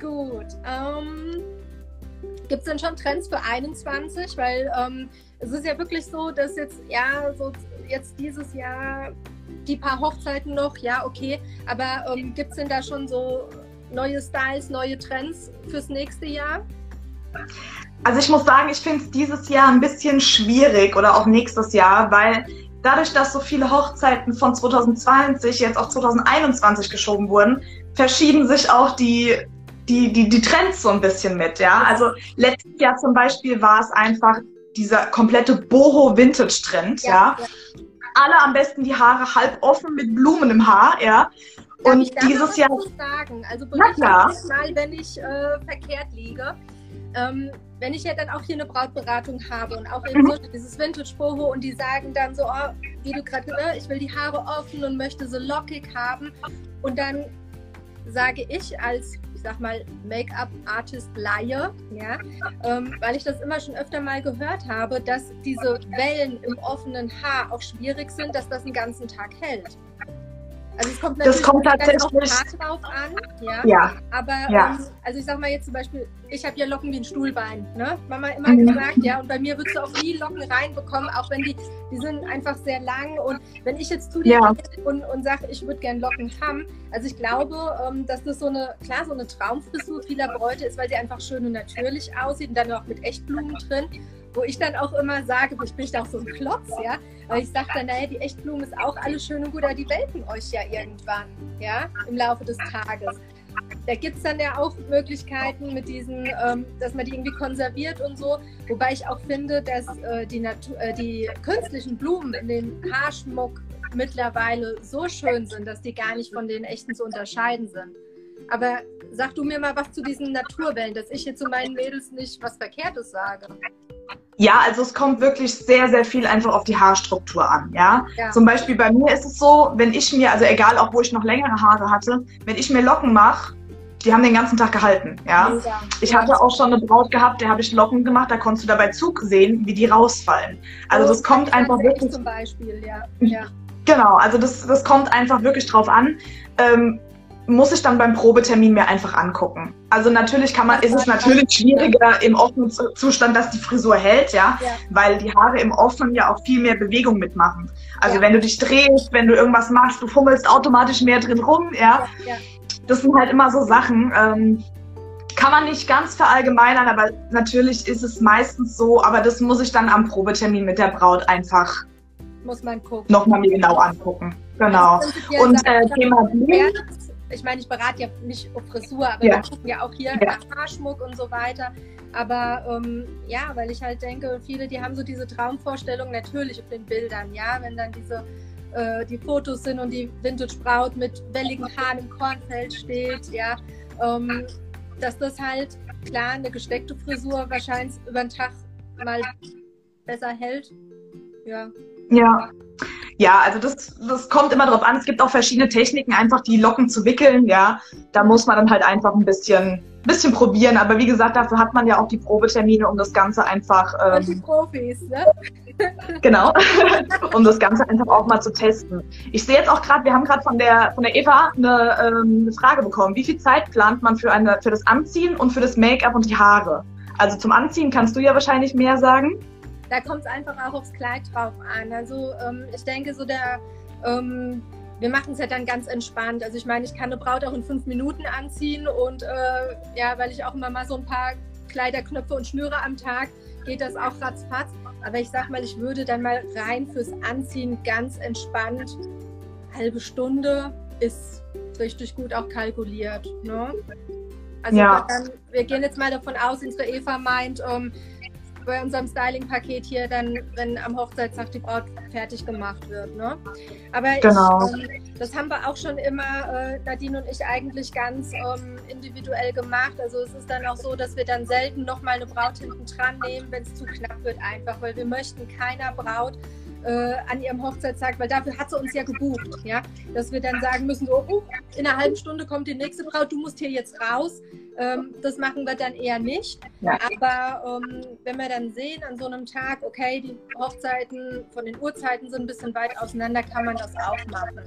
Gut. Ähm, Gibt es denn schon Trends für 21? Weil ähm, es ist ja wirklich so, dass jetzt, ja, so jetzt dieses Jahr die paar Hochzeiten noch, ja, okay. Aber ähm, gibt es denn da schon so neue Styles, neue Trends fürs nächste Jahr? Also ich muss sagen, ich finde es dieses Jahr ein bisschen schwierig oder auch nächstes Jahr, weil dadurch, dass so viele Hochzeiten von 2020 jetzt auf 2021 geschoben wurden, verschieben sich auch die, die, die, die Trends so ein bisschen mit. Ja? Also letztes Jahr zum Beispiel war es einfach dieser komplette Boho-Vintage-Trend. Ja, ja. ja alle am besten die Haare halb offen mit Blumen im Haar, ja. Und ich dieses Jahr. sagen? Also berichte mal, wenn ich äh, verkehrt liege. Ähm, wenn ich ja dann auch hier eine Brautberatung habe und auch eben mhm. so dieses Vintage Boho und die sagen dann so, oh, wie du gerade, ne, ich will die Haare offen und möchte so lockig haben und dann sage ich als ich sag mal, Make-up-Artist-Laie, ja, ähm, weil ich das immer schon öfter mal gehört habe, dass diese Wellen im offenen Haar auch schwierig sind, dass das den ganzen Tag hält. Also es kommt das kommt tatsächlich drauf an, ja. Ja. Aber Ja. Ähm, also ich sag mal jetzt zum Beispiel, ich habe ja Locken wie ein Stuhlbein, ne? Mama immer Mhm. gesagt, ja. Und bei mir würdest du auch nie Locken reinbekommen, auch wenn die, die sind einfach sehr lang. Und wenn ich jetzt zu dir Ja. und, und sage, ich würde gern Locken haben, also ich glaube, ähm, dass das so eine, klar, so eine Traumfrisur vieler Bräute ist, weil sie einfach schön und natürlich aussieht und dann auch mit Echtblumen drin. Wo ich dann auch immer sage, ich bin auch so ein Klotz, ja, weil ich sage dann, naja, die Echtblumen ist auch alles schön und gut, aber die welken euch ja irgendwann, ja, im Laufe des Tages. Da gibt es dann ja auch Möglichkeiten mit diesen, ähm, dass man die irgendwie konserviert und so. Wobei ich auch finde, dass äh, die, äh, die künstlichen Blumen in den Haarschmuck mittlerweile so schön sind, dass die gar nicht von den echten zu unterscheiden sind. Aber sag du mir mal was zu diesen Naturwellen, dass ich jetzt zu meinen Mädels nicht was Verkehrtes sage. Ja, also es kommt wirklich sehr, sehr viel einfach auf die Haarstruktur an, ja. Ja. Zum Beispiel bei mir ist es so, wenn ich mir, also egal, auch wo ich noch längere Haare hatte, wenn ich mir Locken mache, die haben den ganzen Tag gehalten, ja. Mega. Ich hatte auch schon eine Braut gehabt, der habe ich Locken gemacht, da konntest du dabei Zug sehen, wie die rausfallen. Also Oh, das kommt einfach wirklich Zum Beispiel, ja. ja. Genau, also das, das kommt einfach wirklich drauf an. Ähm, muss ich dann beim Probetermin mir einfach angucken. Also natürlich kann man, ist es natürlich schwieriger im offenen Zu- Zustand, dass die Frisur hält, ja, Ja. weil die Haare im Offenen ja auch viel mehr Bewegung mitmachen. Also Ja. wenn du dich drehst, wenn du irgendwas machst, du fummelst automatisch mehr drin rum, ja. ja. Das sind halt immer so Sachen. Ähm, kann man nicht ganz verallgemeinern, aber natürlich ist es meistens so, aber das muss ich dann am Probetermin mit der Braut einfach Muss man gucken. nochmal mir genau angucken. Genau. Also Und äh, Thema Blumen, ich meine, ich berate ja nicht auf Frisur, aber Ja. wir gucken ja auch hier Ja. nach Haarschmuck und so weiter. Aber ähm, ja, weil ich halt denke, viele, die haben so diese Traumvorstellung natürlich auf den Bildern, ja, wenn dann diese äh, die Fotos sind und die Vintage-Braut mit welligen Haaren im Kornfeld steht, ja, ähm, dass das halt klar eine gesteckte Frisur wahrscheinlich über den Tag mal besser hält. Ja. Ja. Ja, also das, das kommt immer drauf an. Es gibt auch verschiedene Techniken, einfach die Locken zu wickeln, ja. Da muss man dann halt einfach ein bisschen, bisschen probieren. Aber wie gesagt, dafür hat man ja auch die Probetermine, um das Ganze einfach, Und die ähm, Profis, ne? genau, um das Ganze einfach auch mal zu testen. Ich sehe jetzt auch gerade, wir haben gerade von der, von der Eva eine, ähm, eine Frage bekommen. Wie viel Zeit plant man für, eine, für das Anziehen und für das Make-up und die Haare? Also zum Anziehen kannst du ja wahrscheinlich mehr sagen. Da kommt es einfach auch aufs Kleid drauf an. Also ähm, ich denke so der, ähm, wir machen es ja dann ganz entspannt. Also ich meine, ich kann eine Braut auch in fünf Minuten anziehen und äh, ja, weil ich auch immer mal so ein paar Kleiderknöpfe und Schnüre am Tag, geht das auch ratzfatz. Aber ich sag mal, ich würde dann mal rein fürs Anziehen ganz entspannt. Halbe Stunde ist richtig gut auch kalkuliert. Ne? Also Ja. dann, wir gehen jetzt mal davon aus, unsere Eva meint, ähm, bei unserem Styling-Paket hier dann, wenn am Hochzeitstag die Braut fertig gemacht wird. Ne? Aber Genau. ich, ähm, das haben wir auch schon immer, äh, Nadine und ich, eigentlich ganz ähm, individuell gemacht. Also es ist dann auch so, dass wir dann selten nochmal eine Braut hinten dran nehmen, wenn es zu knapp wird einfach, weil wir möchten keiner Braut äh, an ihrem Hochzeitstag, weil dafür hat sie uns ja gebucht, ja, dass wir dann sagen müssen, so, oh, in einer halben Stunde kommt die nächste Braut, du musst hier jetzt raus. Ähm, das machen wir dann eher nicht. Ja. Aber ähm, wenn wir dann sehen an so einem Tag, okay, die Hochzeiten von den Uhrzeiten sind ein bisschen weit auseinander, kann man das auch machen.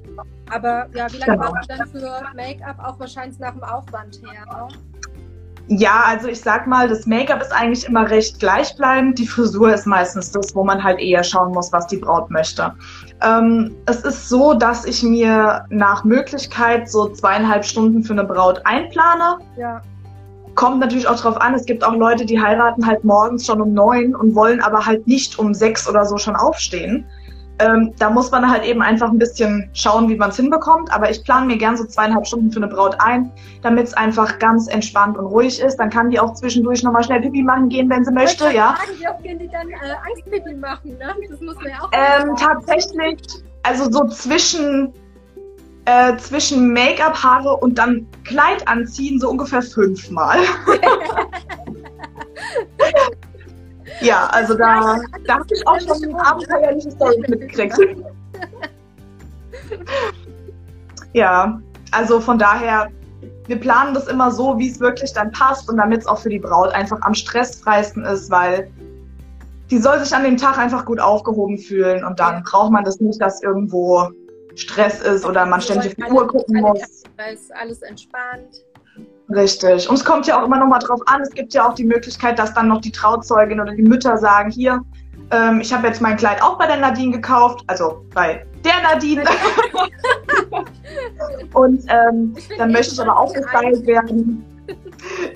Aber ja, wie lange Genau. braucht man dann für Make-up? Auch wahrscheinlich nach dem Aufwand her. Ne? Ja, also ich sag mal, das Make-up ist eigentlich immer recht gleichbleibend. Die Frisur ist meistens das, wo man halt eher schauen muss, was die Braut möchte. Ähm, es ist so, dass ich mir nach Möglichkeit so zweieinhalb Stunden für eine Braut einplane. Ja, Kommt natürlich auch drauf an, es gibt auch Leute, die heiraten halt morgens schon um neun und wollen aber halt nicht um sechs oder so schon aufstehen. Ähm, da muss man halt eben einfach ein bisschen schauen, wie man es hinbekommt. Aber ich plane mir gern so zweieinhalb Stunden für eine Braut ein, damit es einfach ganz entspannt und ruhig ist. Dann kann die auch zwischendurch nochmal schnell Pipi machen gehen, wenn sie möchte, Ich ja. Fragen, wie oft gehen die dann äh, Angstpipi machen? Ne? Das muss man ja auch Ähm, tatsächlich, also so zwischen, äh, zwischen Make-up, Haare und dann Kleid anziehen, so ungefähr fünfmal. ja, also da, da habe ich auch schon abenteuerliche Storys mitgekriegt. ja, also von daher, wir planen das immer so, wie es wirklich dann passt und damit es auch für die Braut einfach am stressfreisten ist, weil die soll sich an dem Tag einfach gut aufgehoben fühlen und dann braucht man das nicht, dass irgendwo Stress ist oder man ständig auf die Uhr gucken muss. Ist alles entspannt. Richtig. Und es kommt ja auch immer noch mal drauf an. Es gibt ja auch die Möglichkeit, dass dann noch die Trauzeugin oder die Mütter sagen, hier, ähm, ich habe jetzt mein Kleid auch bei der Nadine gekauft, also bei der Nadine. und ähm, dann möchte ich aber auch gestylt werden.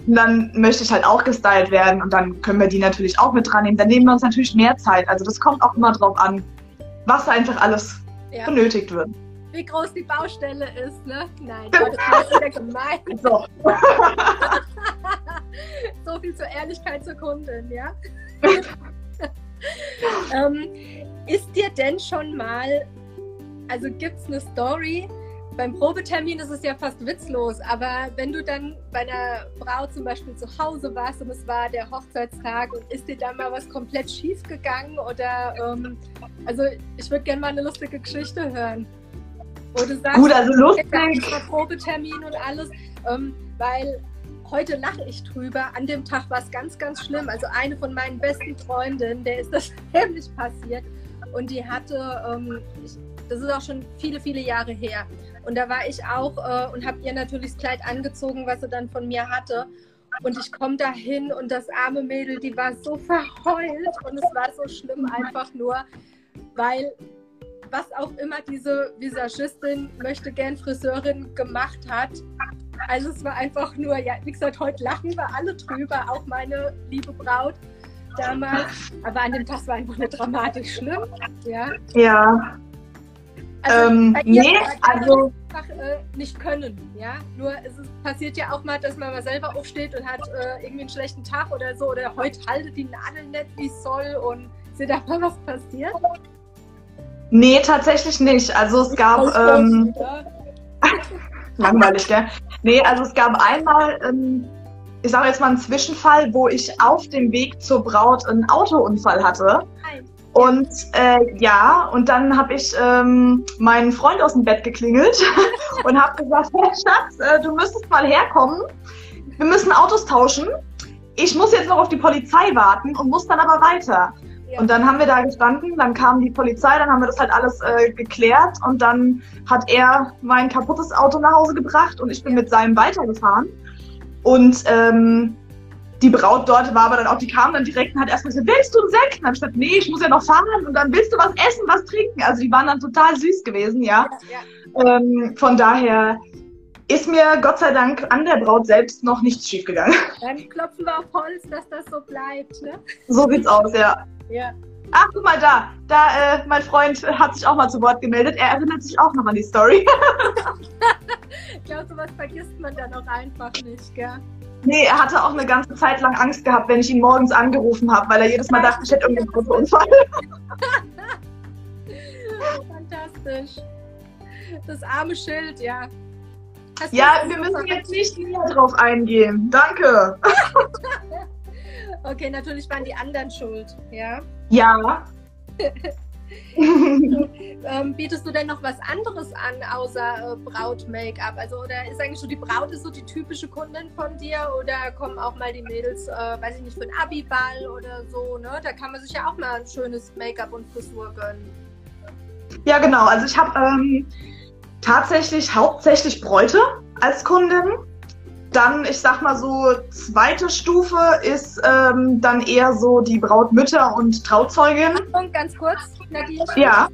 dann möchte ich halt auch gestylt werden und dann können wir die natürlich auch mit dran nehmen. Dann nehmen wir uns natürlich mehr Zeit. Also das kommt auch immer drauf an, was da einfach alles ja. benötigt wird. Wie groß die Baustelle ist, ne? Nein, das ist wieder gemein. So. so viel zur Ehrlichkeit zur Kundin, ja? ähm, ist dir denn schon mal, also gibt es eine Story, beim Probetermin ist es ja fast witzlos, aber wenn du dann bei einer Braut zum Beispiel zu Hause warst und es war der Hochzeitstag und ist dir dann mal was komplett schief gegangen oder ähm, also ich würde gerne mal eine lustige Geschichte hören. Wo du sagst, Gut, also lustig. Probetermin und alles, ähm, weil heute lache ich drüber. An dem Tag war es ganz, ganz schlimm. Also eine von meinen besten Freundinnen, der ist das nämlich passiert und die hatte, ähm, ich, das ist auch schon viele, viele Jahre her. Und da war ich auch äh, und habe ihr natürlich das Kleid angezogen, was sie dann von mir hatte. Und ich komme da hin und das arme Mädel, die war so verheult und es war so schlimm einfach nur, weil was auch immer diese Visagistin, möchte gern Friseurin gemacht hat. Also es war einfach nur, ja, wie gesagt, heute lachen wir alle drüber, auch meine liebe Braut damals. Aber an dem Tag war einfach nur dramatisch schlimm. Ja. Ja. Also, ähm, nee, also einfach äh, nicht können, ja. Nur es ist, passiert ja auch mal, dass man mal selber aufsteht und hat äh, irgendwie einen schlechten Tag oder so oder heute haltet die Nadel nicht wie es soll und dir da mal was passiert? Nee, tatsächlich nicht. Also es gab ähm, langweilig, gell? Nee, also es gab einmal, ähm, ich sage jetzt mal einen Zwischenfall, wo ich auf dem Weg zur Braut einen Autounfall hatte. Und äh, ja, und dann habe ich ähm, meinen Freund aus dem Bett geklingelt und habe gesagt, hey Schatz, äh, du müsstest mal herkommen. Wir müssen Autos tauschen. Ich muss jetzt noch auf die Polizei warten und muss dann aber weiter. Und dann haben wir da gestanden, dann kam die Polizei, dann haben wir das halt alles äh, geklärt und dann hat er mein kaputtes Auto nach Hause gebracht und ich bin mit seinem weitergefahren. Und ähm, die Braut dort war aber dann auch, die kam dann direkt und hat erstmal gesagt, willst du einen Sekt? Und dann gesagt, nee, ich muss ja noch fahren und dann willst du was essen, was trinken. Also die waren dann total süß gewesen, ja. ja, ja. Ähm, von daher ist mir Gott sei Dank an der Braut selbst noch nichts schiefgegangen. Dann klopfen wir auf Holz, dass das so bleibt, ne? So sieht's aus, ja. Ja. Ach, guck mal da. Da, äh, mein Freund hat sich auch mal zu Wort gemeldet. Er erinnert sich auch noch an die Story. ich glaube, sowas vergisst man dann auch einfach nicht, gell? Nee, er hatte auch eine ganze Zeit lang Angst gehabt, wenn ich ihn morgens angerufen habe, weil er jedes Mal dachte, ich hätte irgendeinen Autounfall. Fantastisch. Das arme Schild, ja. Hast ja, wir müssen jetzt nicht näher drauf eingehen. Danke. Okay, natürlich waren die anderen schuld, ja? Ja. ähm, bietest du denn noch was anderes an, außer äh, Braut-Make-up? Also, oder ist eigentlich so die Braut ist so die typische Kundin von dir? Oder kommen auch mal die Mädels, äh, weiß ich nicht, für einen Abiball oder so, ne? Da kann man sich ja auch mal ein schönes Make-up und Frisur gönnen. Ja, genau. Also ich habe ähm, tatsächlich hauptsächlich Bräute als Kundin. Dann, ich sag mal so, zweite Stufe ist ähm, dann eher so die Brautmütter und Trauzeugin. Und ganz kurz, Nadine. Ja.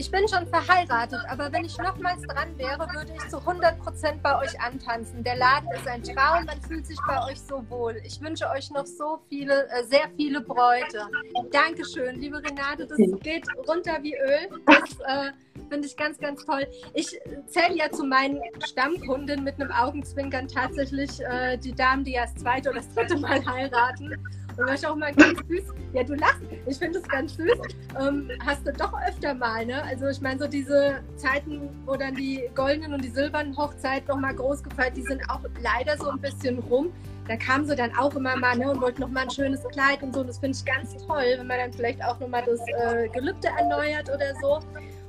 Ich bin schon verheiratet, aber wenn ich nochmals dran wäre, würde ich zu 100% bei euch antanzen. Der Laden ist ein Traum, man fühlt sich bei euch so wohl. Ich wünsche euch noch so viele, äh, sehr viele Bräute. Dankeschön, liebe Renate, das geht runter wie Öl. Das äh, finde ich ganz, ganz toll. Ich zähle ja zu meinen Stammkunden mit einem Augenzwinkern tatsächlich äh, die Damen, die ja das zweite oder das dritte Mal heiraten. Und ich auch mal ganz süß, ja, du lachst, ich finde es ganz süß, ähm, hast du doch öfter mal, ne? Also ich meine, so diese Zeiten, wo dann die goldenen und die silbernen Hochzeiten nochmal groß gefeiert, die sind auch leider so ein bisschen rum. Da kamen sie dann auch immer mal ne, und wollten nochmal ein schönes Kleid und so. Und das finde ich ganz toll, wenn man dann vielleicht auch nochmal das äh, Gelübde erneuert oder so.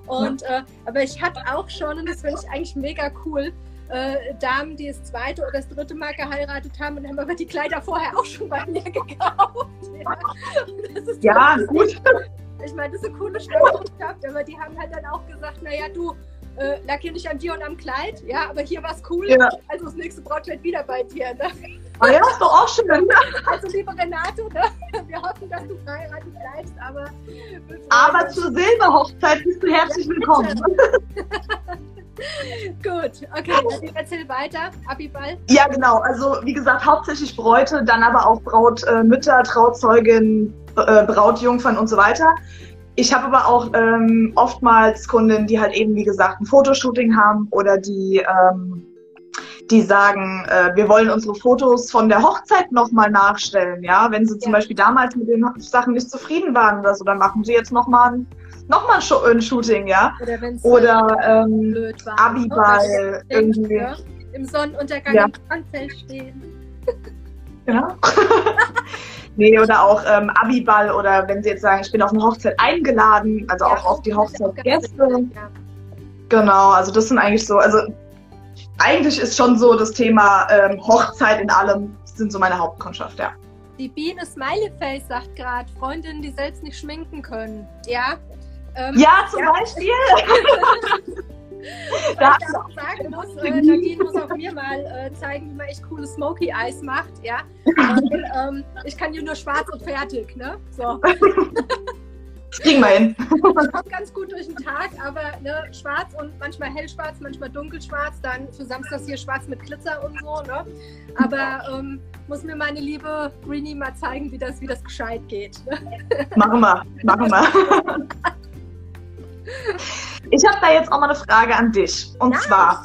Und, äh, aber ich hatte auch schon, und das finde ich eigentlich mega cool, äh, Damen, die das zweite oder das dritte Mal geheiratet haben und haben aber die Kleider vorher auch schon bei mir gekauft. Ja, ja gut. Ich meine, das ist eine coole Stadt, aber die haben halt dann auch gesagt, naja, du, äh, lag hier nicht an dir und am Kleid, ja, aber hier war es cool. Ja. Also das nächste Brautkleid wieder bei dir. Ne? Ah ja, ist doch auch schön. Also liebe Renate, ne? wir hoffen, dass du verheiratet bleibst, aber... Aber zur Silberhochzeit bist du herzlich willkommen. Gut, okay, erzähl weiter. Abiball. Ja, genau. Also wie gesagt, hauptsächlich Bräute, dann aber auch Brautmütter, äh, Trauzeugin, äh, Brautjungfern und so weiter. Ich habe aber auch ähm, oftmals Kunden, die halt eben, wie gesagt, ein Fotoshooting haben oder die, ähm, die sagen, äh, wir wollen unsere Fotos von der Hochzeit nochmal nachstellen. Ja, wenn sie zum ja. Beispiel damals mit den Sachen nicht zufrieden waren oder so, dann machen sie jetzt nochmal ein, noch mal ein Shooting, ja. Oder, oder ähm, Abiball irgendwie. Ja? Im Sonnenuntergang ja. im Strandfeld stehen. Ja. Nee, oder auch ähm, Abiball oder wenn sie jetzt sagen, ich bin auf eine Hochzeit eingeladen, also ja, auch auf die Hochzeitsgäste. Ja. Genau, also das sind eigentlich so, also eigentlich ist schon so das Thema ähm, Hochzeit in allem, sind so meine Hauptkundschaft, ja. Die Biene Smileyface sagt gerade, Freundinnen, die selbst nicht schminken können. Ja? Ähm, ja, zum ja. Beispiel. da ich auch sagen muss, äh, Nadine muss auch mir mal äh, zeigen, wie man echt coole Smoky Eyes macht, ja. Und, ähm, ich kann dir nur schwarz und fertig, ne? So. Das kriegen wir hin. Ich komme ganz gut durch den Tag, aber ne, schwarz und manchmal hellschwarz, manchmal dunkelschwarz, dann für Samstags hier schwarz mit Glitzer und so, ne? Aber ähm, muss mir meine liebe Greenie mal zeigen, wie das, wie das gescheit geht. Ne? Machen wir, machen wir. Ich habe da jetzt auch mal eine Frage an dich. Und ja. zwar,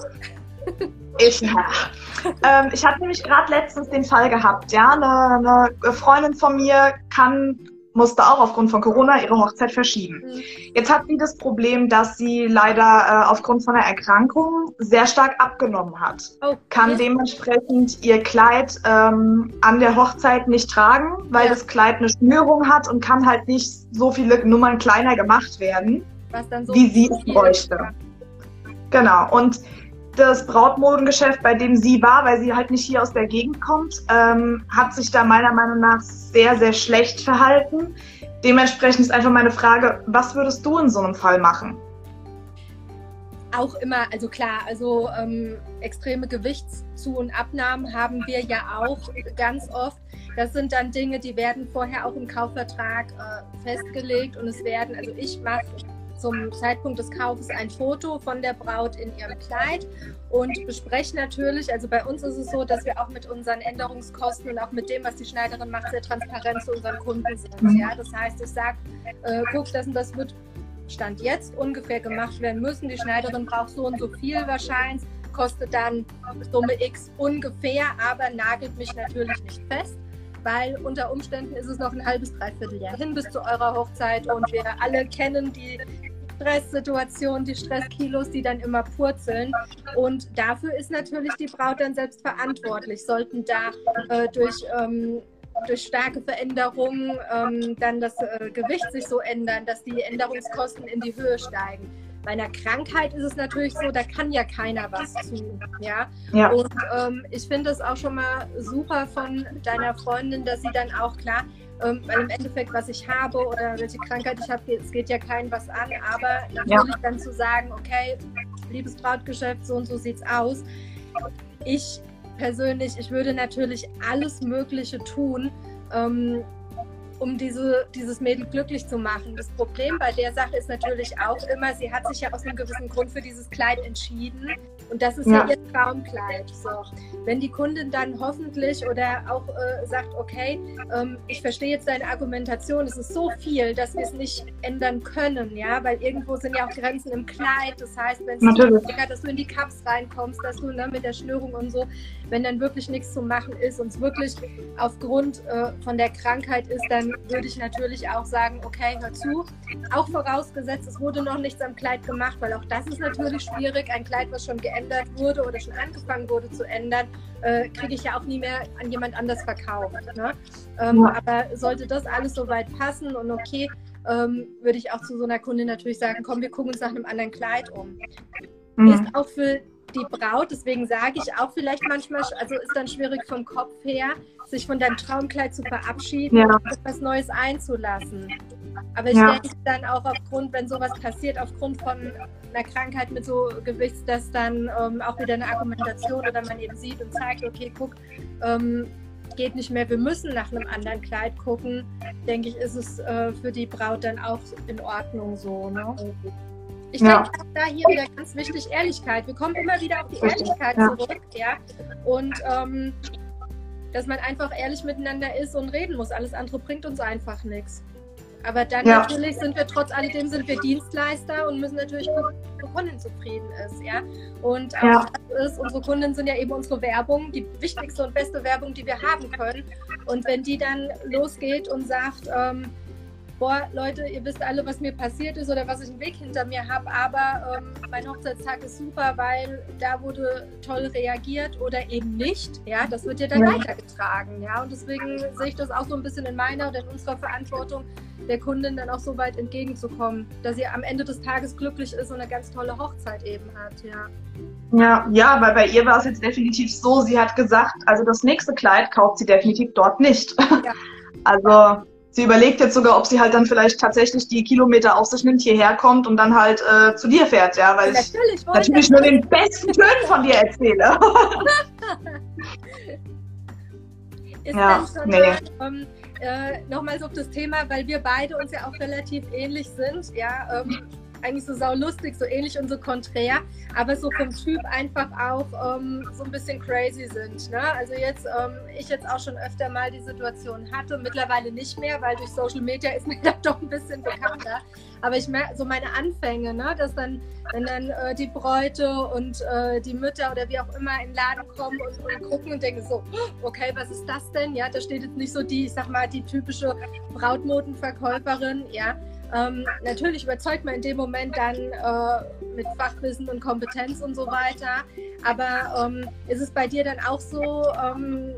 ich, ähm, ich hatte nämlich gerade letztens den Fall gehabt, ja, eine, eine, Freundin von mir kann musste auch aufgrund von Corona ihre Hochzeit verschieben. Mhm. Jetzt hat sie das Problem, dass sie leider äh, aufgrund von einer Erkrankung sehr stark abgenommen hat. Oh, kann dementsprechend ihr Kleid ähm, an der Hochzeit nicht tragen, weil ja. das Kleid eine Schnürung hat und kann halt nicht so viele Nummern kleiner gemacht werden was dann so wie sie es bräuchte. Genau. Und das Brautmodengeschäft, bei dem sie war, weil sie halt nicht hier aus der Gegend kommt, ähm, hat sich da meiner Meinung nach sehr, sehr schlecht verhalten. Dementsprechend ist einfach meine Frage, was würdest du in so einem Fall machen? Auch immer, also klar, also ähm, extreme Gewichtszu- und Abnahmen haben wir ja auch ganz oft. Das sind dann Dinge, die werden vorher auch im Kaufvertrag äh, festgelegt und es werden, also ich mache zum Zeitpunkt des Kaufes ein Foto von der Braut in ihrem Kleid und bespreche natürlich, also bei uns ist es so, dass wir auch mit unseren Änderungskosten und auch mit dem, was die Schneiderin macht, sehr transparent zu unseren Kunden sind. Mhm. Ja? Das heißt, ich sage, äh, guck, das und das wird Stand jetzt ungefähr gemacht werden müssen. Die Schneiderin braucht so und so viel wahrscheinlich, kostet dann Summe X ungefähr, aber nagelt mich natürlich nicht fest weil unter Umständen ist es noch ein halbes, dreiviertel Jahr hin bis zu eurer Hochzeit und wir alle kennen die Stresssituation, die Stresskilos, die dann immer purzeln. Und dafür ist natürlich die Braut dann selbst verantwortlich. Sollten da äh, durch, ähm, durch starke Veränderungen ähm, dann das äh, Gewicht sich so ändern, dass die Änderungskosten in die Höhe steigen. Bei einer Krankheit ist es natürlich so, da kann ja keiner was tun. Ja? ja. Und ähm, ich finde es auch schon mal super von deiner Freundin, dass sie dann auch klar, ähm, weil im Endeffekt, was ich habe oder welche Krankheit ich habe, es geht ja keinem was an, aber natürlich ja. dann zu sagen, okay, liebes Brautgeschäft, so und so sieht's aus. Ich persönlich, ich würde natürlich alles Mögliche tun, ähm, um diese, dieses Mädel glücklich zu machen. Das Problem bei der Sache ist natürlich auch immer, sie hat sich ja aus einem gewissen Grund für dieses Kleid entschieden. Und das ist ja, ja ihr Traumkleid. So. Wenn die Kundin dann hoffentlich oder auch äh, sagt, okay, ähm, ich verstehe jetzt deine Argumentation, es ist so viel, dass wir es nicht ändern können, ja, weil irgendwo sind ja auch Grenzen im Kleid. Das heißt, wenn es dass du in die Cups reinkommst, dass du ne, mit der Schnürung und so, wenn dann wirklich nichts zu machen ist und es wirklich aufgrund äh, von der Krankheit ist, dann würde ich natürlich auch sagen, okay, hör zu. Auch vorausgesetzt, es wurde noch nichts am Kleid gemacht, weil auch das ist natürlich schwierig. Ein Kleid, was schon geändert wurde oder schon angefangen wurde zu ändern, äh, kriege ich ja auch nie mehr an jemand anders verkauft. Ne? Ähm, ja. Aber sollte das alles soweit passen und okay, ähm, würde ich auch zu so einer Kundin natürlich sagen, komm, wir gucken uns nach einem anderen Kleid um. Mhm. Ist auch für die Braut, deswegen sage ich auch vielleicht manchmal, also ist dann schwierig vom Kopf her, sich von deinem Traumkleid zu verabschieden ja. und etwas Neues einzulassen. Aber ich ja. denke dann auch aufgrund, wenn sowas passiert, aufgrund von einer Krankheit mit so Gewichts, dass dann ähm, auch wieder eine Argumentation oder man eben sieht und zeigt, okay, guck, ähm, geht nicht mehr, wir müssen nach einem anderen Kleid gucken, denke ich, ist es äh, für die Braut dann auch in Ordnung so. Ne? Ich ja. denke, da hier wieder ganz wichtig Ehrlichkeit. Wir kommen immer wieder auf die Ehrlichkeit ja. zurück, ja. Und ähm, dass man einfach ehrlich miteinander ist und reden muss. Alles andere bringt uns einfach nichts. Aber dann ja. natürlich sind wir trotz alledem sind wir Dienstleister und müssen natürlich gucken, dass unsere Kundin zufrieden ist, ja. Und auch ja. das ist, unsere Kunden sind ja eben unsere Werbung, die wichtigste und beste Werbung, die wir haben können. Und wenn die dann losgeht und sagt, ähm, boah, Leute, ihr wisst alle, was mir passiert ist oder was ich einen Weg hinter mir habe, aber ähm, mein Hochzeitstag ist super, weil da wurde toll reagiert oder eben nicht. Ja, das wird ja dann ja. weitergetragen. Ja, und deswegen sehe ich das auch so ein bisschen in meiner oder in unserer Verantwortung, der Kundin dann auch so weit entgegenzukommen, dass sie am Ende des Tages glücklich ist und eine ganz tolle Hochzeit eben hat. Ja. Ja, ja, weil bei ihr war es jetzt definitiv so, sie hat gesagt, also das nächste Kleid kauft sie definitiv dort nicht. Ja. Also sie überlegt jetzt sogar, ob sie halt dann vielleicht tatsächlich die Kilometer auf sich nimmt, hierher kommt und dann halt äh, zu dir fährt, ja, weil natürlich, ich natürlich nur den besten Tönen von dir erzähle. Ist ja, dann schon nee. mal, ähm, äh, nochmals auf das Thema, weil wir beide uns ja auch relativ ähnlich sind, ja, ähm, eigentlich so saulustig, so ähnlich und so konträr, aber so vom Typ einfach auch ähm, so ein bisschen crazy sind. Ne? Also jetzt, ähm, ich jetzt auch schon öfter mal die Situation hatte, mittlerweile nicht mehr, weil durch Social Media ist mir da doch ein bisschen bekannter. Aber ich merke so meine Anfänge, ne? dass dann, wenn dann äh, die Bräute und äh, die Mütter oder wie auch immer in den Laden kommen und, und gucken und denken so, okay, was ist das denn? Ja, da steht jetzt nicht so die, ich sag mal, die typische Brautmodenverkäuferin, ja. Ähm, natürlich überzeugt man in dem Moment dann äh, mit Fachwissen und Kompetenz und so weiter. Aber ähm, ist es bei dir dann auch so, ähm,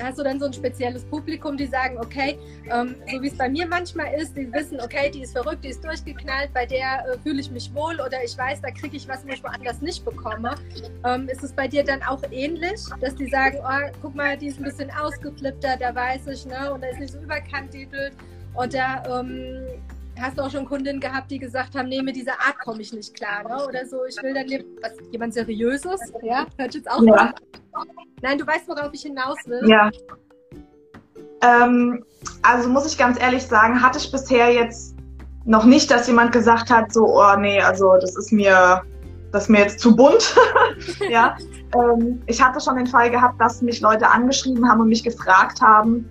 hast du dann so ein spezielles Publikum, die sagen, okay, ähm, so wie es bei mir manchmal ist, die wissen, okay, die ist verrückt, die ist durchgeknallt, bei der äh, fühle ich mich wohl oder ich weiß, da kriege ich was, wo ich woanders nicht bekomme. Ähm, ist es bei dir dann auch ähnlich, dass die sagen, oh, guck mal, die ist ein bisschen ausgeflippter, da weiß ich, ne, und da ist nicht so überkantitelt oder ähm, hast du auch schon Kundinnen gehabt, die gesagt haben, nee, mit dieser Art komme ich nicht klar, ne? Oder so, ich will dann was, jemand Seriöses, ja? Hört jetzt auch ja. Nein, du weißt, worauf ich hinaus will. Ja. Ähm, also muss ich ganz ehrlich sagen, hatte ich bisher jetzt noch nicht, dass jemand gesagt hat, so, oh nee, also das ist mir, das ist mir jetzt zu bunt. ja. Ähm, ich hatte schon den Fall gehabt, dass mich Leute angeschrieben haben und mich gefragt haben,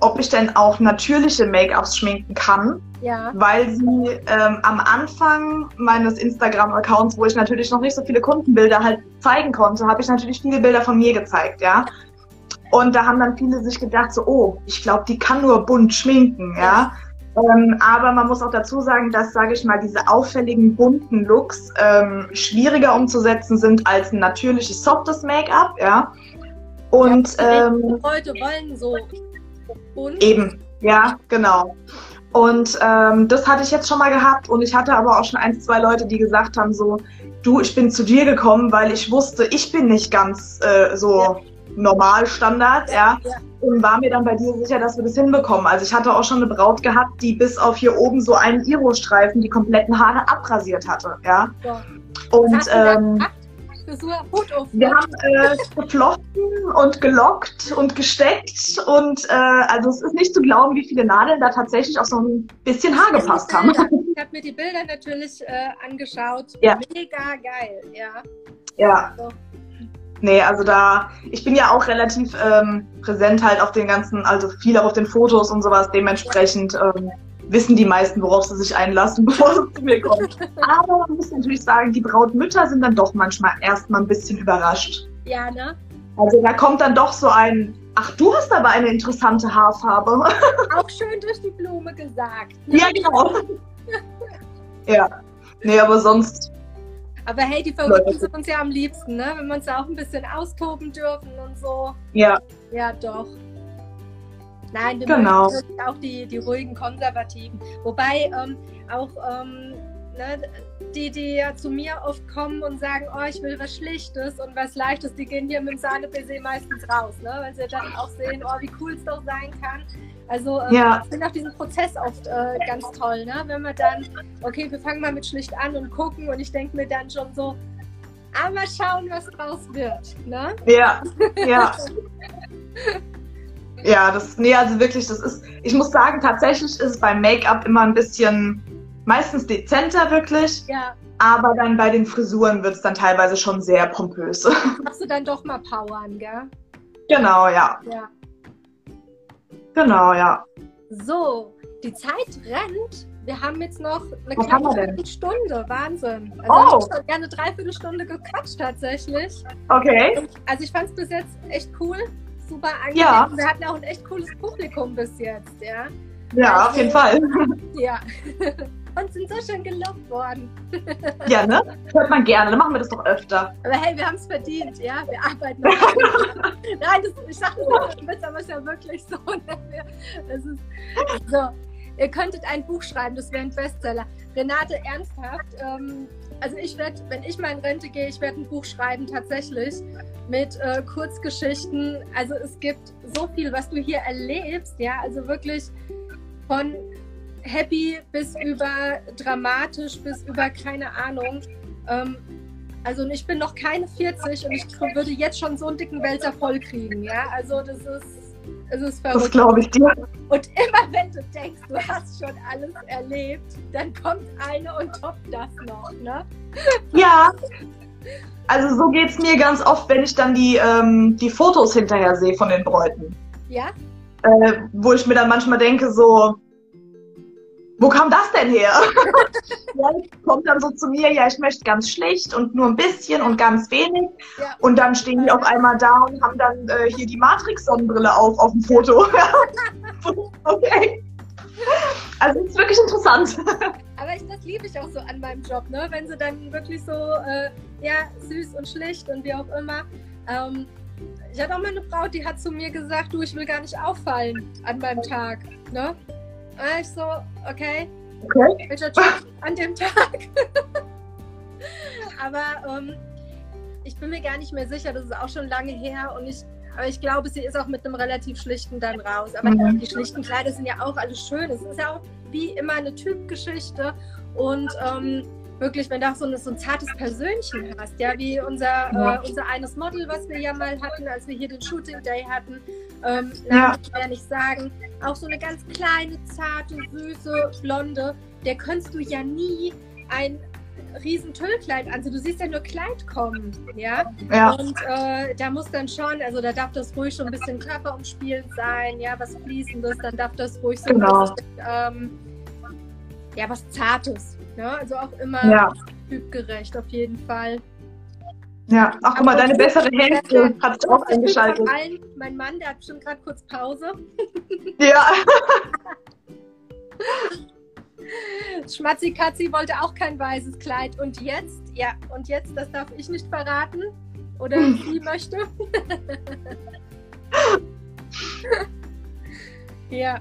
ob ich denn auch natürliche Make-ups schminken kann. Ja. Weil sie ähm, am Anfang meines Instagram-Accounts, wo ich natürlich noch nicht so viele Kundenbilder halt zeigen konnte, habe ich natürlich viele Bilder von mir gezeigt, ja. Und da haben dann viele sich gedacht, so, oh, ich glaube, die kann nur bunt schminken, ja. Ähm, aber man muss auch dazu sagen, dass, sage ich mal, diese auffälligen bunten Looks ähm, schwieriger umzusetzen sind als ein natürliches softes Make-up, ja. Und ja, ähm, Leute wollen so bunt. Eben, ja, genau. Und ähm, das hatte ich jetzt schon mal gehabt und ich hatte aber auch schon ein, zwei Leute, die gesagt haben so, du, ich bin zu dir gekommen, weil ich wusste, ich bin nicht ganz äh, so ja. normal Standard, ja. ja. Und war mir dann bei dir sicher, dass wir das hinbekommen. Also ich hatte auch schon eine Braut gehabt, die bis auf hier oben so einen Iro-Streifen die kompletten Haare abrasiert hatte, ja. ja. Und ähm, Frisur, Hut auf. Wir haben äh, geflochten und gelockt und gesteckt und äh, also es ist nicht zu glauben, wie viele Nadeln da tatsächlich auch so ein bisschen Haar gepasst haben. Ich habe mir die Bilder natürlich äh, angeschaut. Ja. Mega geil, ja. Ja. Also. Nee, also da, ich bin ja auch relativ ähm, präsent halt auf den ganzen, also viel auch auf den Fotos und sowas, dementsprechend ähm, wissen die meisten, worauf sie sich einlassen, bevor sie zu mir kommen. Aber man muss natürlich sagen, die Brautmütter sind dann doch manchmal erstmal ein bisschen überrascht. Ja, ne? Also da kommt dann doch so ein, ach, du hast aber eine interessante Haarfarbe. Auch schön durch die Blume gesagt. Ne? Ja, genau. ja. Nee, aber sonst. Aber hey, die Verrückten sind uns ja am liebsten, ne? Wenn wir uns da auch ein bisschen austoben dürfen und so. Ja. Ja, doch. Nein, wir genau. auch die, die ruhigen Konservativen. Wobei ähm, auch ähm, ne, die, die ja zu mir oft kommen und sagen, oh, ich will was Schlichtes und was Leichtes, die gehen hier mit dem Sahne-BC meistens raus, ne? weil sie dann auch sehen, oh, wie cool es doch sein kann. Also ähm, ja. ich finde auch diesen Prozess oft äh, ganz toll, ne? wenn wir dann, okay, wir fangen mal mit schlicht an und gucken und ich denke mir dann schon so, aber schauen, was draus wird. Ne? Ja, ja. ja, das, nee, also wirklich, das ist, ich muss sagen, tatsächlich ist es beim Make-up immer ein bisschen, meistens dezenter wirklich. Ja. Aber dann bei den Frisuren wird es dann teilweise schon sehr pompös. Machst du dann doch mal powern, gell? Genau, ja. Ja. Genau, ja. So, die Zeit rennt. Wir haben jetzt noch eine Was knappe Stunde. Wahnsinn. Also oh. ich habe gerne eine Dreiviertelstunde gequatscht tatsächlich. Okay. Und, also ich fand es bis jetzt echt cool. Super angenehm. Ja. Wir hatten auch ein echt cooles Publikum bis jetzt, ja. Ja, also, auf jeden Fall. Ja. Und sind so schön gelobt worden. Ja, ne? Hört man gerne, dann machen wir das doch öfter. Aber hey, wir haben es verdient, ja? Wir arbeiten. Nein, das, ich sage das nicht aber es ist ja wirklich so. Ne? Das ist, so. Ihr könntet ein Buch schreiben, das wäre ein Bestseller. Renate, ernsthaft, ähm, also ich werde, wenn ich mal in Rente gehe, ich werde ein Buch schreiben tatsächlich mit äh, Kurzgeschichten. Also es gibt so viel, was du hier erlebst, ja, also wirklich von happy bis über dramatisch bis über keine Ahnung. Ähm, also ich bin noch keine 40 und ich würde jetzt schon so einen dicken Wälzer voll kriegen, ja. Also das ist, es ist verrückt. Das glaube ich dir. Und immer wenn du denkst, du hast schon alles erlebt, dann kommt eine und toppt das noch, ne? Ja. Also so geht es mir ganz oft, wenn ich dann die, ähm, die Fotos hinterher sehe von den Bräuten. Ja? Äh, wo ich mir dann manchmal denke, so, wo kam das denn her? ja, kommt dann so zu mir, ja, ich möchte ganz schlicht und nur ein bisschen und ganz wenig. Ja. Und dann stehen die auf einmal da und haben dann äh, hier die Matrix-Sonnenbrille auf, auf dem Foto. okay. Also es ist wirklich interessant. Aber ich, das liebe ich auch so an meinem Job, ne? Wenn sie dann wirklich so, äh, ja, süß und schlicht und wie auch immer. Ähm, ich hatte auch mal eine Frau, die hat zu mir gesagt, du, ich will gar nicht auffallen an meinem Tag. Ne? Und ich so, okay, okay. welcher Job an dem Tag? aber ähm, ich bin mir gar nicht mehr sicher, das ist auch schon lange her und ich, aber ich glaube, sie ist auch mit einem relativ schlichten dann raus. Aber mhm. die schlichten Kleider sind ja auch alles schön. Es ist ja auch wie immer eine Typgeschichte und ähm, wirklich, wenn du auch so, eine, so ein zartes Persönchen hast, ja, wie unser, äh, unser eines Model, was wir ja mal hatten, als wir hier den Shooting Day hatten, ähm, ja. ich ja nicht sagen, auch so eine ganz kleine, zarte, süße, blonde, der könntest du ja nie ein riesen Tüllkleid an. Also du siehst ja nur Kleid kommen, ja. ja. Und äh, da muss dann schon, also da darf das ruhig schon ein bisschen körperumspielend sein, ja, was Fließendes, dann darf das ruhig so genau. ein bisschen, ähm, ja, was Zartes, ja, also auch immer ja. typgerecht auf jeden Fall. Ja, ach guck mal, deine bessere Hälfte hat sich auch eingeschaltet. Allen, mein Mann, der hat bestimmt gerade kurz Pause. Ja. Schmatzi Katzi wollte auch kein weißes Kleid. Und jetzt, ja, und jetzt, das darf ich nicht verraten. Oder sie möchte. ja.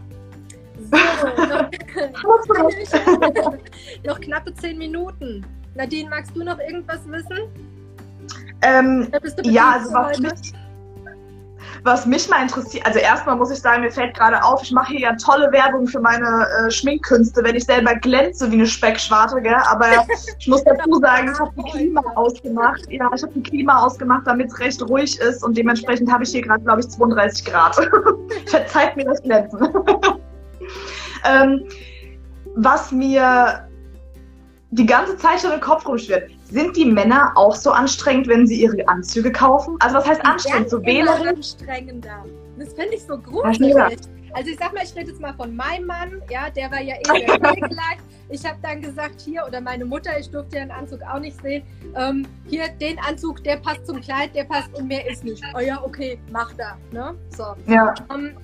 So, noch, noch knappe zehn Minuten. Nadine, magst du noch irgendwas wissen? Ähm, ja, also was mich, was mich mal interessiert, also erstmal muss ich sagen, mir fällt gerade auf, ich mache hier ja tolle Werbung für meine äh, Schminkkünste, wenn ich selber glänze wie eine Speckschwarte, gell? aber ich muss dazu sagen, ich habe ein Klima ausgemacht. Ja, ich habe ein Klima ausgemacht, damit es recht ruhig ist und dementsprechend habe ich hier gerade, glaube ich, 32 Grad. Verzeiht mir das Glänzen. ähm, was mir die ganze Zeit schon im Kopf rumschwirrt. Sind die Männer auch so anstrengend, wenn sie ihre Anzüge kaufen? Also was heißt anstrengend? So Wählerin? anstrengender. Das finde ich so gruselig. Also ich sag mal, ich rede jetzt mal von meinem Mann, ja, der war ja eh sehr pflegeleicht. Ich habe dann gesagt, hier, oder meine Mutter, ich durfte ja den Anzug auch nicht sehen, ähm, hier, den Anzug, der passt zum Kleid, der passt und mehr ist nicht. Oh ja, okay, mach da, ne? So. Ja. Ähm,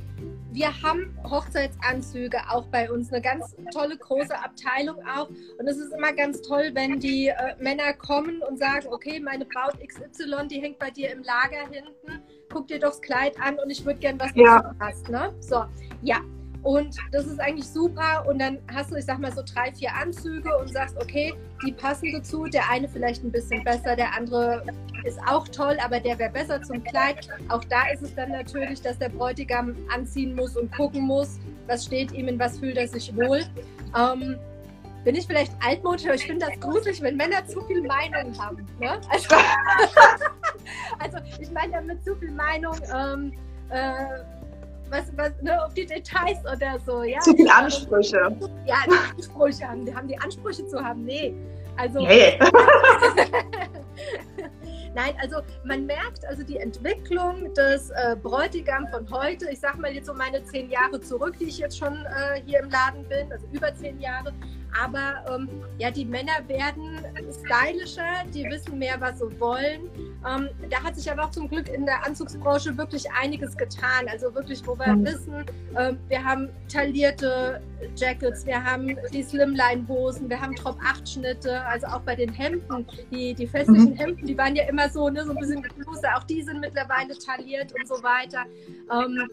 wir haben Hochzeitsanzüge auch bei uns, eine ganz tolle große Abteilung auch. Und es ist immer ganz toll, wenn die äh, Männer kommen und sagen, okay, meine Braut XY, die hängt bei dir im Lager hinten, guck dir doch das Kleid an und ich würde gern was ja. passt. Ne? So, ja. Und das ist eigentlich super. Und dann hast du, ich sag mal, so drei, vier Anzüge und sagst, okay, die passen dazu. Der eine vielleicht ein bisschen besser, der andere ist auch toll, aber der wäre besser zum Kleid. Auch da ist es dann natürlich, dass der Bräutigam anziehen muss und gucken muss, was steht ihm, in was fühlt er sich wohl. Ähm, bin ich vielleicht altmodisch, aber ich finde das gruselig, wenn Männer zu viel Meinung haben. Ne? Also, also, ich meine damit zu viel Meinung. Ähm, äh, was, was, ne, auf die Details oder so. Ja? Zu viele Ansprüche. Ja, Ansprüche haben. Die haben die Ansprüche zu haben. Nee. Also. Hey. Nein, also man merkt also die Entwicklung des äh, Bräutigam von heute. Ich sage mal jetzt so meine zehn Jahre zurück, die ich jetzt schon äh, hier im Laden bin, also über zehn Jahre. Aber ähm, ja, die Männer werden stylischer, die wissen mehr, was sie wollen. Ähm, da hat sich aber auch zum Glück in der Anzugsbranche wirklich einiges getan. Also wirklich, wo wir mhm. wissen, äh, wir haben taillierte Jackets, wir haben die Slimline-Hosen, wir haben Top-8-Schnitte, also auch bei den Hemden, die, die festlichen mhm. Hemden, die waren ja immer so, ne, so ein bisschen Bluse, auch die sind mittlerweile tailliert und so weiter. Ähm,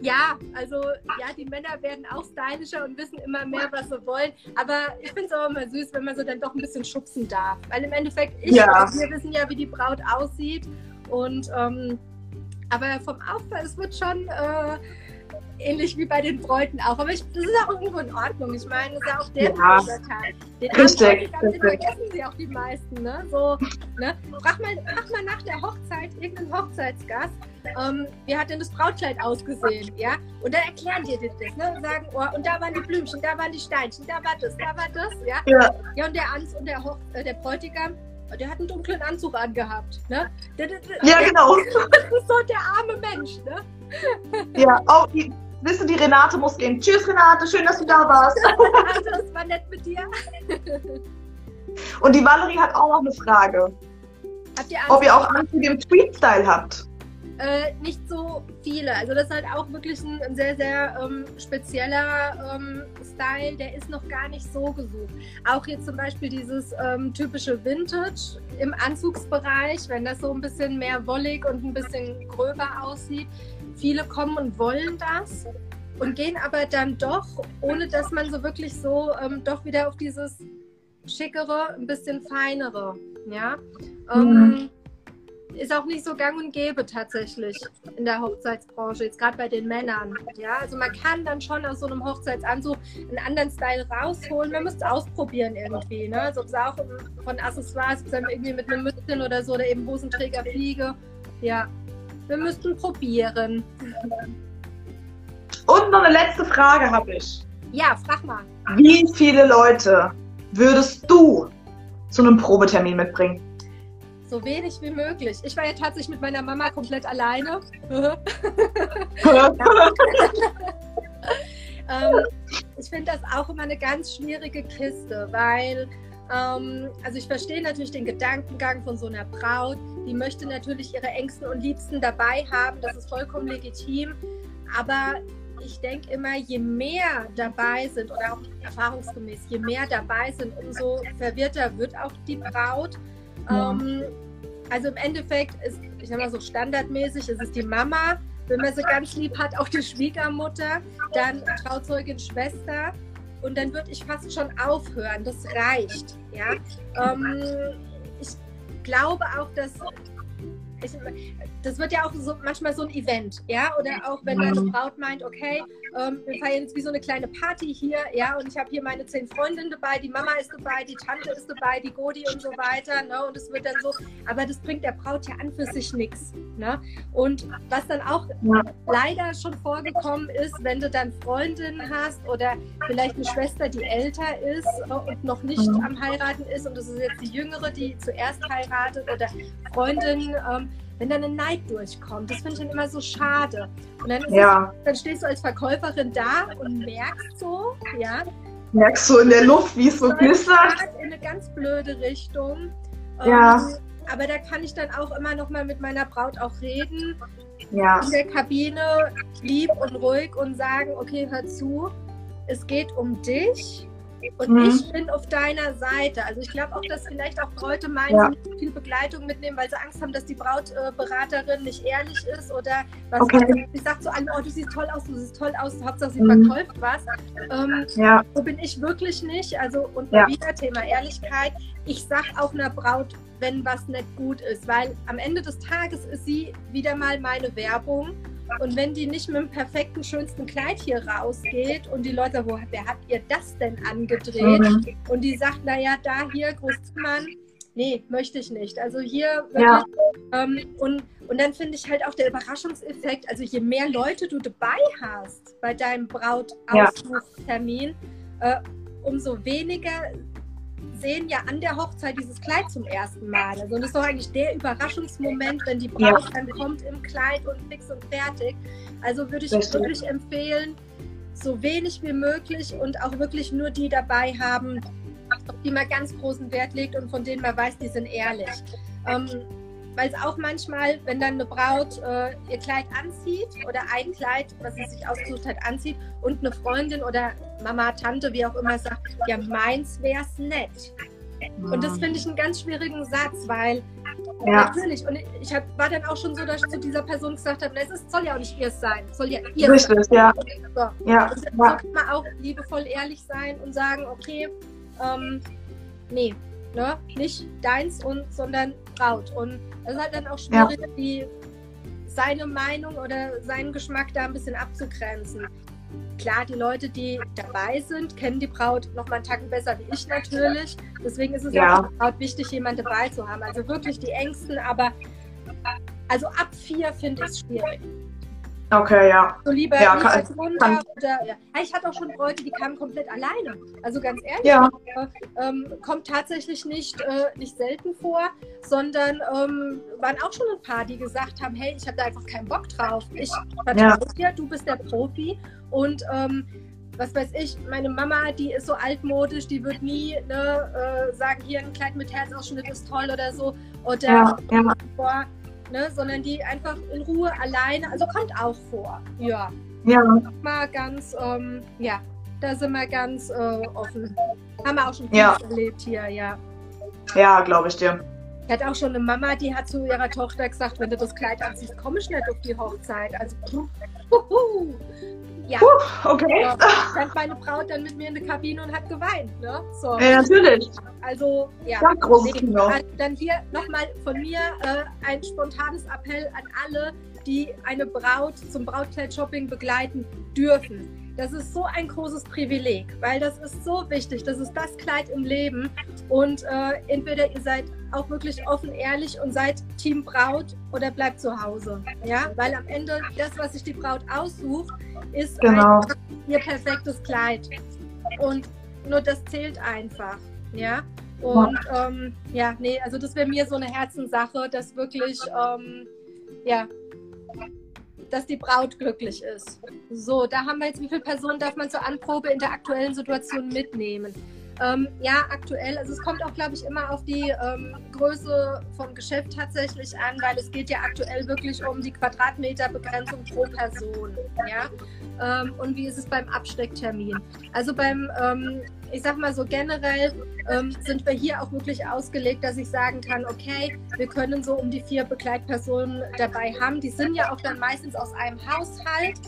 ja, also ja, die Männer werden auch stylischer und wissen immer mehr, was sie wollen. Aber ich finde es auch immer süß, wenn man so dann doch ein bisschen schubsen darf. Weil im Endeffekt, ich, ja. wir wissen ja, wie die Braut aussieht. Und ähm, aber vom Aufbau, es wird schon äh, ähnlich wie bei den Bräuten auch. Aber ich, das ist auch irgendwo in Ordnung. Ich meine, das ist ja auch der ja. Teil. Den richtig, den vergessen sie auch die meisten. Ne? So, ne? Frag, mal, frag mal nach der Hochzeit irgendeinen Hochzeitsgast, ähm, wie hat denn das Brautkleid ausgesehen? Ja? Und dann erklären die dir das. Ne? Und sagen, oh, und da waren die Blümchen, da waren die Steinchen, da war das, da war das. Ja, ja. ja und der Ans und der, Hoch äh, der Bräutigam, der hat einen dunklen Anzug angehabt. Ne? Der, der, ja, genau. Das ist so der arme Mensch. Ne? Ja, auch die, Wisst ihr, die Renate muss gehen. Tschüss, Renate, schön, dass du da warst. Also, es war nett mit dir. Und die Valerie hat auch noch eine Frage. Habt ihr Ob ihr auch Anzüge im Tweet-Style habt? Äh, nicht so viele. Also das ist halt auch wirklich ein, ein sehr, sehr ähm, spezieller ähm, Style. Der ist noch gar nicht so gesucht. Auch jetzt zum Beispiel dieses ähm, typische Vintage im Anzugsbereich, wenn das so ein bisschen mehr wollig und ein bisschen gröber aussieht. Viele kommen und wollen das und gehen aber dann doch, ohne dass man so wirklich so ähm, doch wieder auf dieses schickere, ein bisschen feinere, ja. Ähm, mhm. ist auch nicht so gang und gäbe tatsächlich in der Hochzeitsbranche, jetzt gerade bei den Männern. Ja, also man kann dann schon aus so einem Hochzeitsanzug einen anderen Style rausholen. Man müsste ausprobieren irgendwie. Ne? Also auch von Accessoires, irgendwie mit einem Mützchen oder so oder eben Hosenträger fliege. Ja, wir müssten probieren. Und noch eine letzte Frage habe ich. Ja, frag mal. Wie viele Leute würdest du zu einem Probetermin mitbringen? So wenig wie möglich. Ich war ja tatsächlich mit meiner Mama komplett alleine. ähm, ich finde das auch immer eine ganz schwierige Kiste, weil ähm, also ich verstehe natürlich den Gedankengang von so einer Braut. Die möchte natürlich ihre Ängsten und Liebsten dabei haben. Das ist vollkommen legitim. Aber ich denke immer, je mehr dabei sind oder auch erfahrungsgemäß, je mehr dabei sind, umso verwirrter wird auch die Braut. Ja. Ähm, also im Endeffekt ist, ich sag mal so standardmäßig, ist es die Mama, wenn man sie ganz lieb hat, auch die Schwiegermutter, dann Trauzeugin, Schwester und dann würde ich fast schon aufhören. Das reicht. Ja? Ähm, glaube auch, dass ich, das wird ja auch so, manchmal so ein Event, ja, oder auch wenn deine Braut meint, okay, ähm, wir feiern jetzt wie so eine kleine Party hier, ja, und ich habe hier meine zehn Freundinnen dabei, die Mama ist dabei, die Tante ist dabei, die Godi und so weiter, ne, und es wird dann so, aber das bringt der Braut ja an für sich nichts, ne, und was dann auch leider schon vorgekommen ist, wenn du dann Freundinnen hast oder vielleicht eine Schwester, die älter ist und noch nicht am Heiraten ist und das ist jetzt die Jüngere, die zuerst heiratet oder Freundin, ähm, wenn dann ein Neid durchkommt. Das finde ich dann immer so schade. Und dann, ja. es, dann stehst du als Verkäuferin da und merkst so, ja. Merkst du in der Luft, wie es so knistert? In eine ganz blöde Richtung. Ja. Um, ähm, aber da kann ich dann auch immer noch mal mit meiner Braut auch reden. Ja. In der Kabine lieb und ruhig und sagen, okay, hör zu, es geht um dich und mhm. ich bin auf deiner Seite. Also ich glaube auch, dass vielleicht auch Leute meinen, ja. sie viel Begleitung mitnehmen, weil sie Angst haben, dass die Brautberaterin nicht ehrlich ist oder was okay. ich sage zu allen, oh, du siehst toll aus, du siehst toll aus, Hauptsache sie mhm. verkauft was. Ähm, ja. So bin ich wirklich nicht. Also und ja. wieder Thema Ehrlichkeit. Ich sage auch einer Braut, wenn was nicht gut ist, weil am Ende des Tages ist sie wieder mal meine Werbung und wenn die nicht mit dem perfekten, schönsten Kleid hier rausgeht und die Leute, wo, wer hat ihr das denn angedreht? Mhm. Und die sagt, naja, da hier, Großzimmern, nee, möchte ich nicht. Also hier ja. ähm, und, und dann finde ich halt auch der Überraschungseffekt, also je mehr Leute du dabei hast bei deinem Brautausflugstermin, ja. äh, umso weniger sehen ja an der Hochzeit dieses Kleid zum ersten Mal. Also das ist doch eigentlich der Überraschungsmoment, wenn die Braut ja. dann kommt im Kleid und fix und fertig. Also würde ich wirklich empfehlen, so wenig wie möglich und auch wirklich nur die dabei haben, die man ganz großen Wert legt und von denen man weiß, die sind ehrlich. Ähm, weil es auch manchmal, wenn dann eine Braut äh, ihr Kleid anzieht oder ein Kleid, was sie sich ausgesucht hat, anzieht und eine Freundin oder Mama, Tante, wie auch immer sagt, ja, meins wäre es nett. Und das finde ich einen ganz schwierigen Satz, weil ja. natürlich, und ich hab, war dann auch schon so, dass ich zu dieser Person gesagt habe, es soll ja auch nicht ihr sein, es soll ja ihr Richtig, sein. Ja. So. Ja. so kann man auch liebevoll ehrlich sein und sagen, okay, ähm, nee, ne, nicht deins, und, sondern Braut. Und es ist halt dann auch schwierig, ja. die, seine Meinung oder seinen Geschmack da ein bisschen abzugrenzen. Klar, die Leute, die dabei sind, kennen die Braut noch mal einen Tacken besser wie ich natürlich. Deswegen ist es ja auch Braut wichtig, jemanden dabei zu haben. Also wirklich die Ängsten, aber also ab vier finde ich es schwierig. Okay, ja. So lieber ja, kann, runter kann. oder ja. Ich hatte auch schon Bräute, die kamen komplett alleine. Also ganz ehrlich, ja. ähm, kommt tatsächlich nicht, äh, nicht selten vor, sondern ähm, waren auch schon ein paar, die gesagt haben, hey, ich habe da einfach keinen Bock drauf. Ich vertraue ja. dir, du bist der Profi und ähm, was weiß ich, meine Mama, die ist so altmodisch, die wird nie ne, äh, sagen, hier ein Kleid mit Herzausschnitt ist toll oder so. Oder ja, ja. Boah, ne, sondern die einfach in Ruhe alleine, also kommt auch vor, ja. Ja. Mal ganz, ähm, ja, da sind wir ganz äh, offen. Haben wir auch schon ja. erlebt hier, ja. Ja, glaube ich dir. Ich hatte auch schon eine Mama, die hat zu ihrer Tochter gesagt, wenn du das Kleid anziehst, komme ich nicht auf die Hochzeit. Also, huhu. Ja. Puh, okay. Ja, stand meine Braut dann mit mir in der Kabine und hat geweint. Ne? So. Ja, natürlich. Also, ja. ja großes Kino. Also, dann hier nochmal von mir äh, ein spontanes Appell an alle, die eine Braut zum Brautkleid-Shopping begleiten dürfen. Das ist so ein großes Privileg, weil das ist so wichtig. Das ist das Kleid im Leben. Und äh, entweder ihr seid auch wirklich offen, ehrlich und seid Team Braut oder bleibt zu Hause. Ja, weil am Ende das, was sich die Braut aussucht, ist genau. ihr perfektes Kleid. Und nur das zählt einfach. Ja. Und ähm, ja, nee, also das wäre mir so eine Herzenssache, dass wirklich, ähm, ja, dass die Braut glücklich ist. So, da haben wir jetzt, wie viele Personen darf man zur Anprobe in der aktuellen Situation mitnehmen? Ähm, ja, aktuell, also es kommt auch, glaube ich, immer auf die ähm, Größe vom Geschäft tatsächlich an, weil es geht ja aktuell wirklich um die Quadratmeterbegrenzung pro Person. Ja? Ähm, und wie ist es beim Abstecktermin? Also beim, ähm, ich sag mal so generell, ähm, sind wir hier auch wirklich ausgelegt, dass ich sagen kann, okay, wir können so um die vier Begleitpersonen dabei haben. Die sind ja auch dann meistens aus einem Haushalt.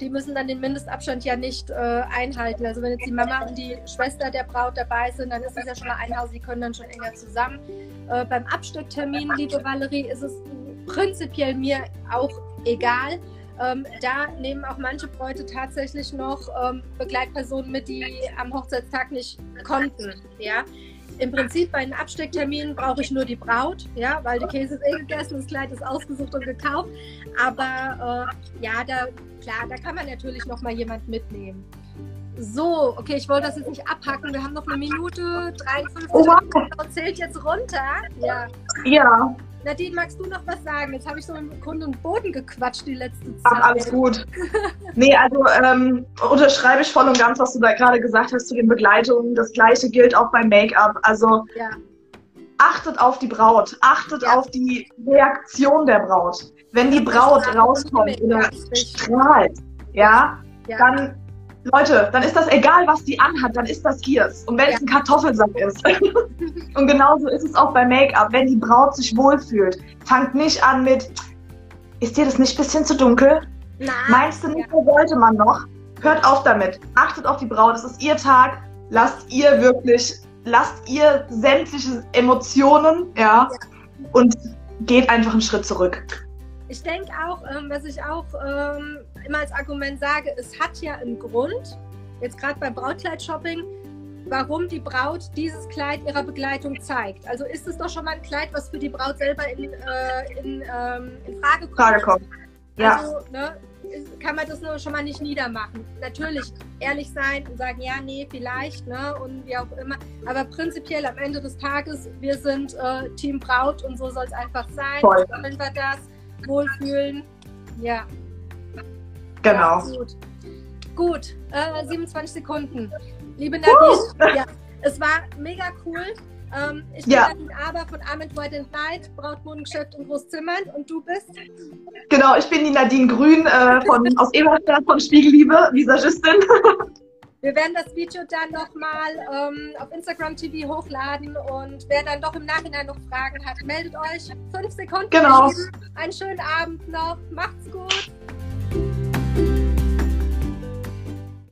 Die müssen dann den Mindestabstand ja nicht äh, einhalten. Also wenn jetzt die Mama und die Schwester der Braut dabei sind, dann ist es ja schon mal ein Haus, die können dann schon enger zusammen. Äh, beim Abstecktermin, liebe Valerie, ist es prinzipiell mir auch egal. Ähm, da nehmen auch manche Bräute tatsächlich noch ähm, Begleitpersonen mit, die am Hochzeitstag nicht konnten. Ja? Im Prinzip bei den Absteckterminen brauche ich nur die Braut, ja, weil der Käse ist eh gegessen, das Kleid ist ausgesucht und gekauft. Aber äh, ja, da klar, da kann man natürlich noch mal jemand mitnehmen. So, okay, ich wollte das jetzt nicht abhacken. Wir haben noch eine Minute 53. Oh, wow. Zählt jetzt runter. Ja. Ja. Nadine, magst du noch was sagen? Jetzt habe ich so im Grund und Boden gequatscht die letzte Zeit. Ach, alles gut. nee, also ähm, unterschreibe ich voll und ganz, was du da gerade gesagt hast zu den Begleitungen. Das gleiche gilt auch beim Make-up. Also ja. achtet auf die Braut, achtet ja. auf die Reaktion der Braut. Wenn die Braut rauskommt oder strahlt, ja, ja, dann Leute, dann ist das egal, was die anhat, dann ist das ihrs. Und wenn ja. es ein Kartoffelsack ist. und genauso ist es auch bei Make-up. Wenn die Braut sich wohlfühlt, fangt nicht an mit, ist dir das nicht ein bisschen zu dunkel? Nein. Meinst du nicht, ja. sollte man noch? Hört auf damit. Achtet auf die Braut. Es ist ihr Tag. Lasst ihr wirklich, lasst ihr sämtliche Emotionen, ja, ja. und geht einfach einen Schritt zurück. Ich denke auch, ähm, was ich auch ähm, immer als Argument sage, es hat ja einen Grund, jetzt gerade beim Brautkleid-Shopping, warum die Braut dieses Kleid ihrer Begleitung zeigt. Also ist es doch schon mal ein Kleid, was für die Braut selber in, äh, in, ähm, in Frage kommt. Frage kommt. Ja. Also, ne, kann man das nur schon mal nicht niedermachen. Natürlich ehrlich sein und sagen, ja, nee, vielleicht, ne, und wie auch immer. Aber prinzipiell am Ende des Tages, wir sind äh, Team Braut und so soll es einfach sein. Voll. Wenn wir das wohlfühlen. Ja. Genau. Ja, gut, gut äh, 27 Sekunden. Liebe Nadine, ja, es war mega cool. Ähm, ich bin ja. Nadine Aber von Armin White and Night, Brautmodengeschäft in Großzimmern und du bist? Genau, ich bin die Nadine Grün äh, von, aus Eberstadt von Spiegelliebe, Visagistin. Wir werden das Video dann nochmal ähm, auf Instagram TV hochladen und wer dann doch im Nachhinein noch Fragen hat, meldet euch. Fünf Sekunden. Genau. Einen schönen Abend noch. Macht's gut.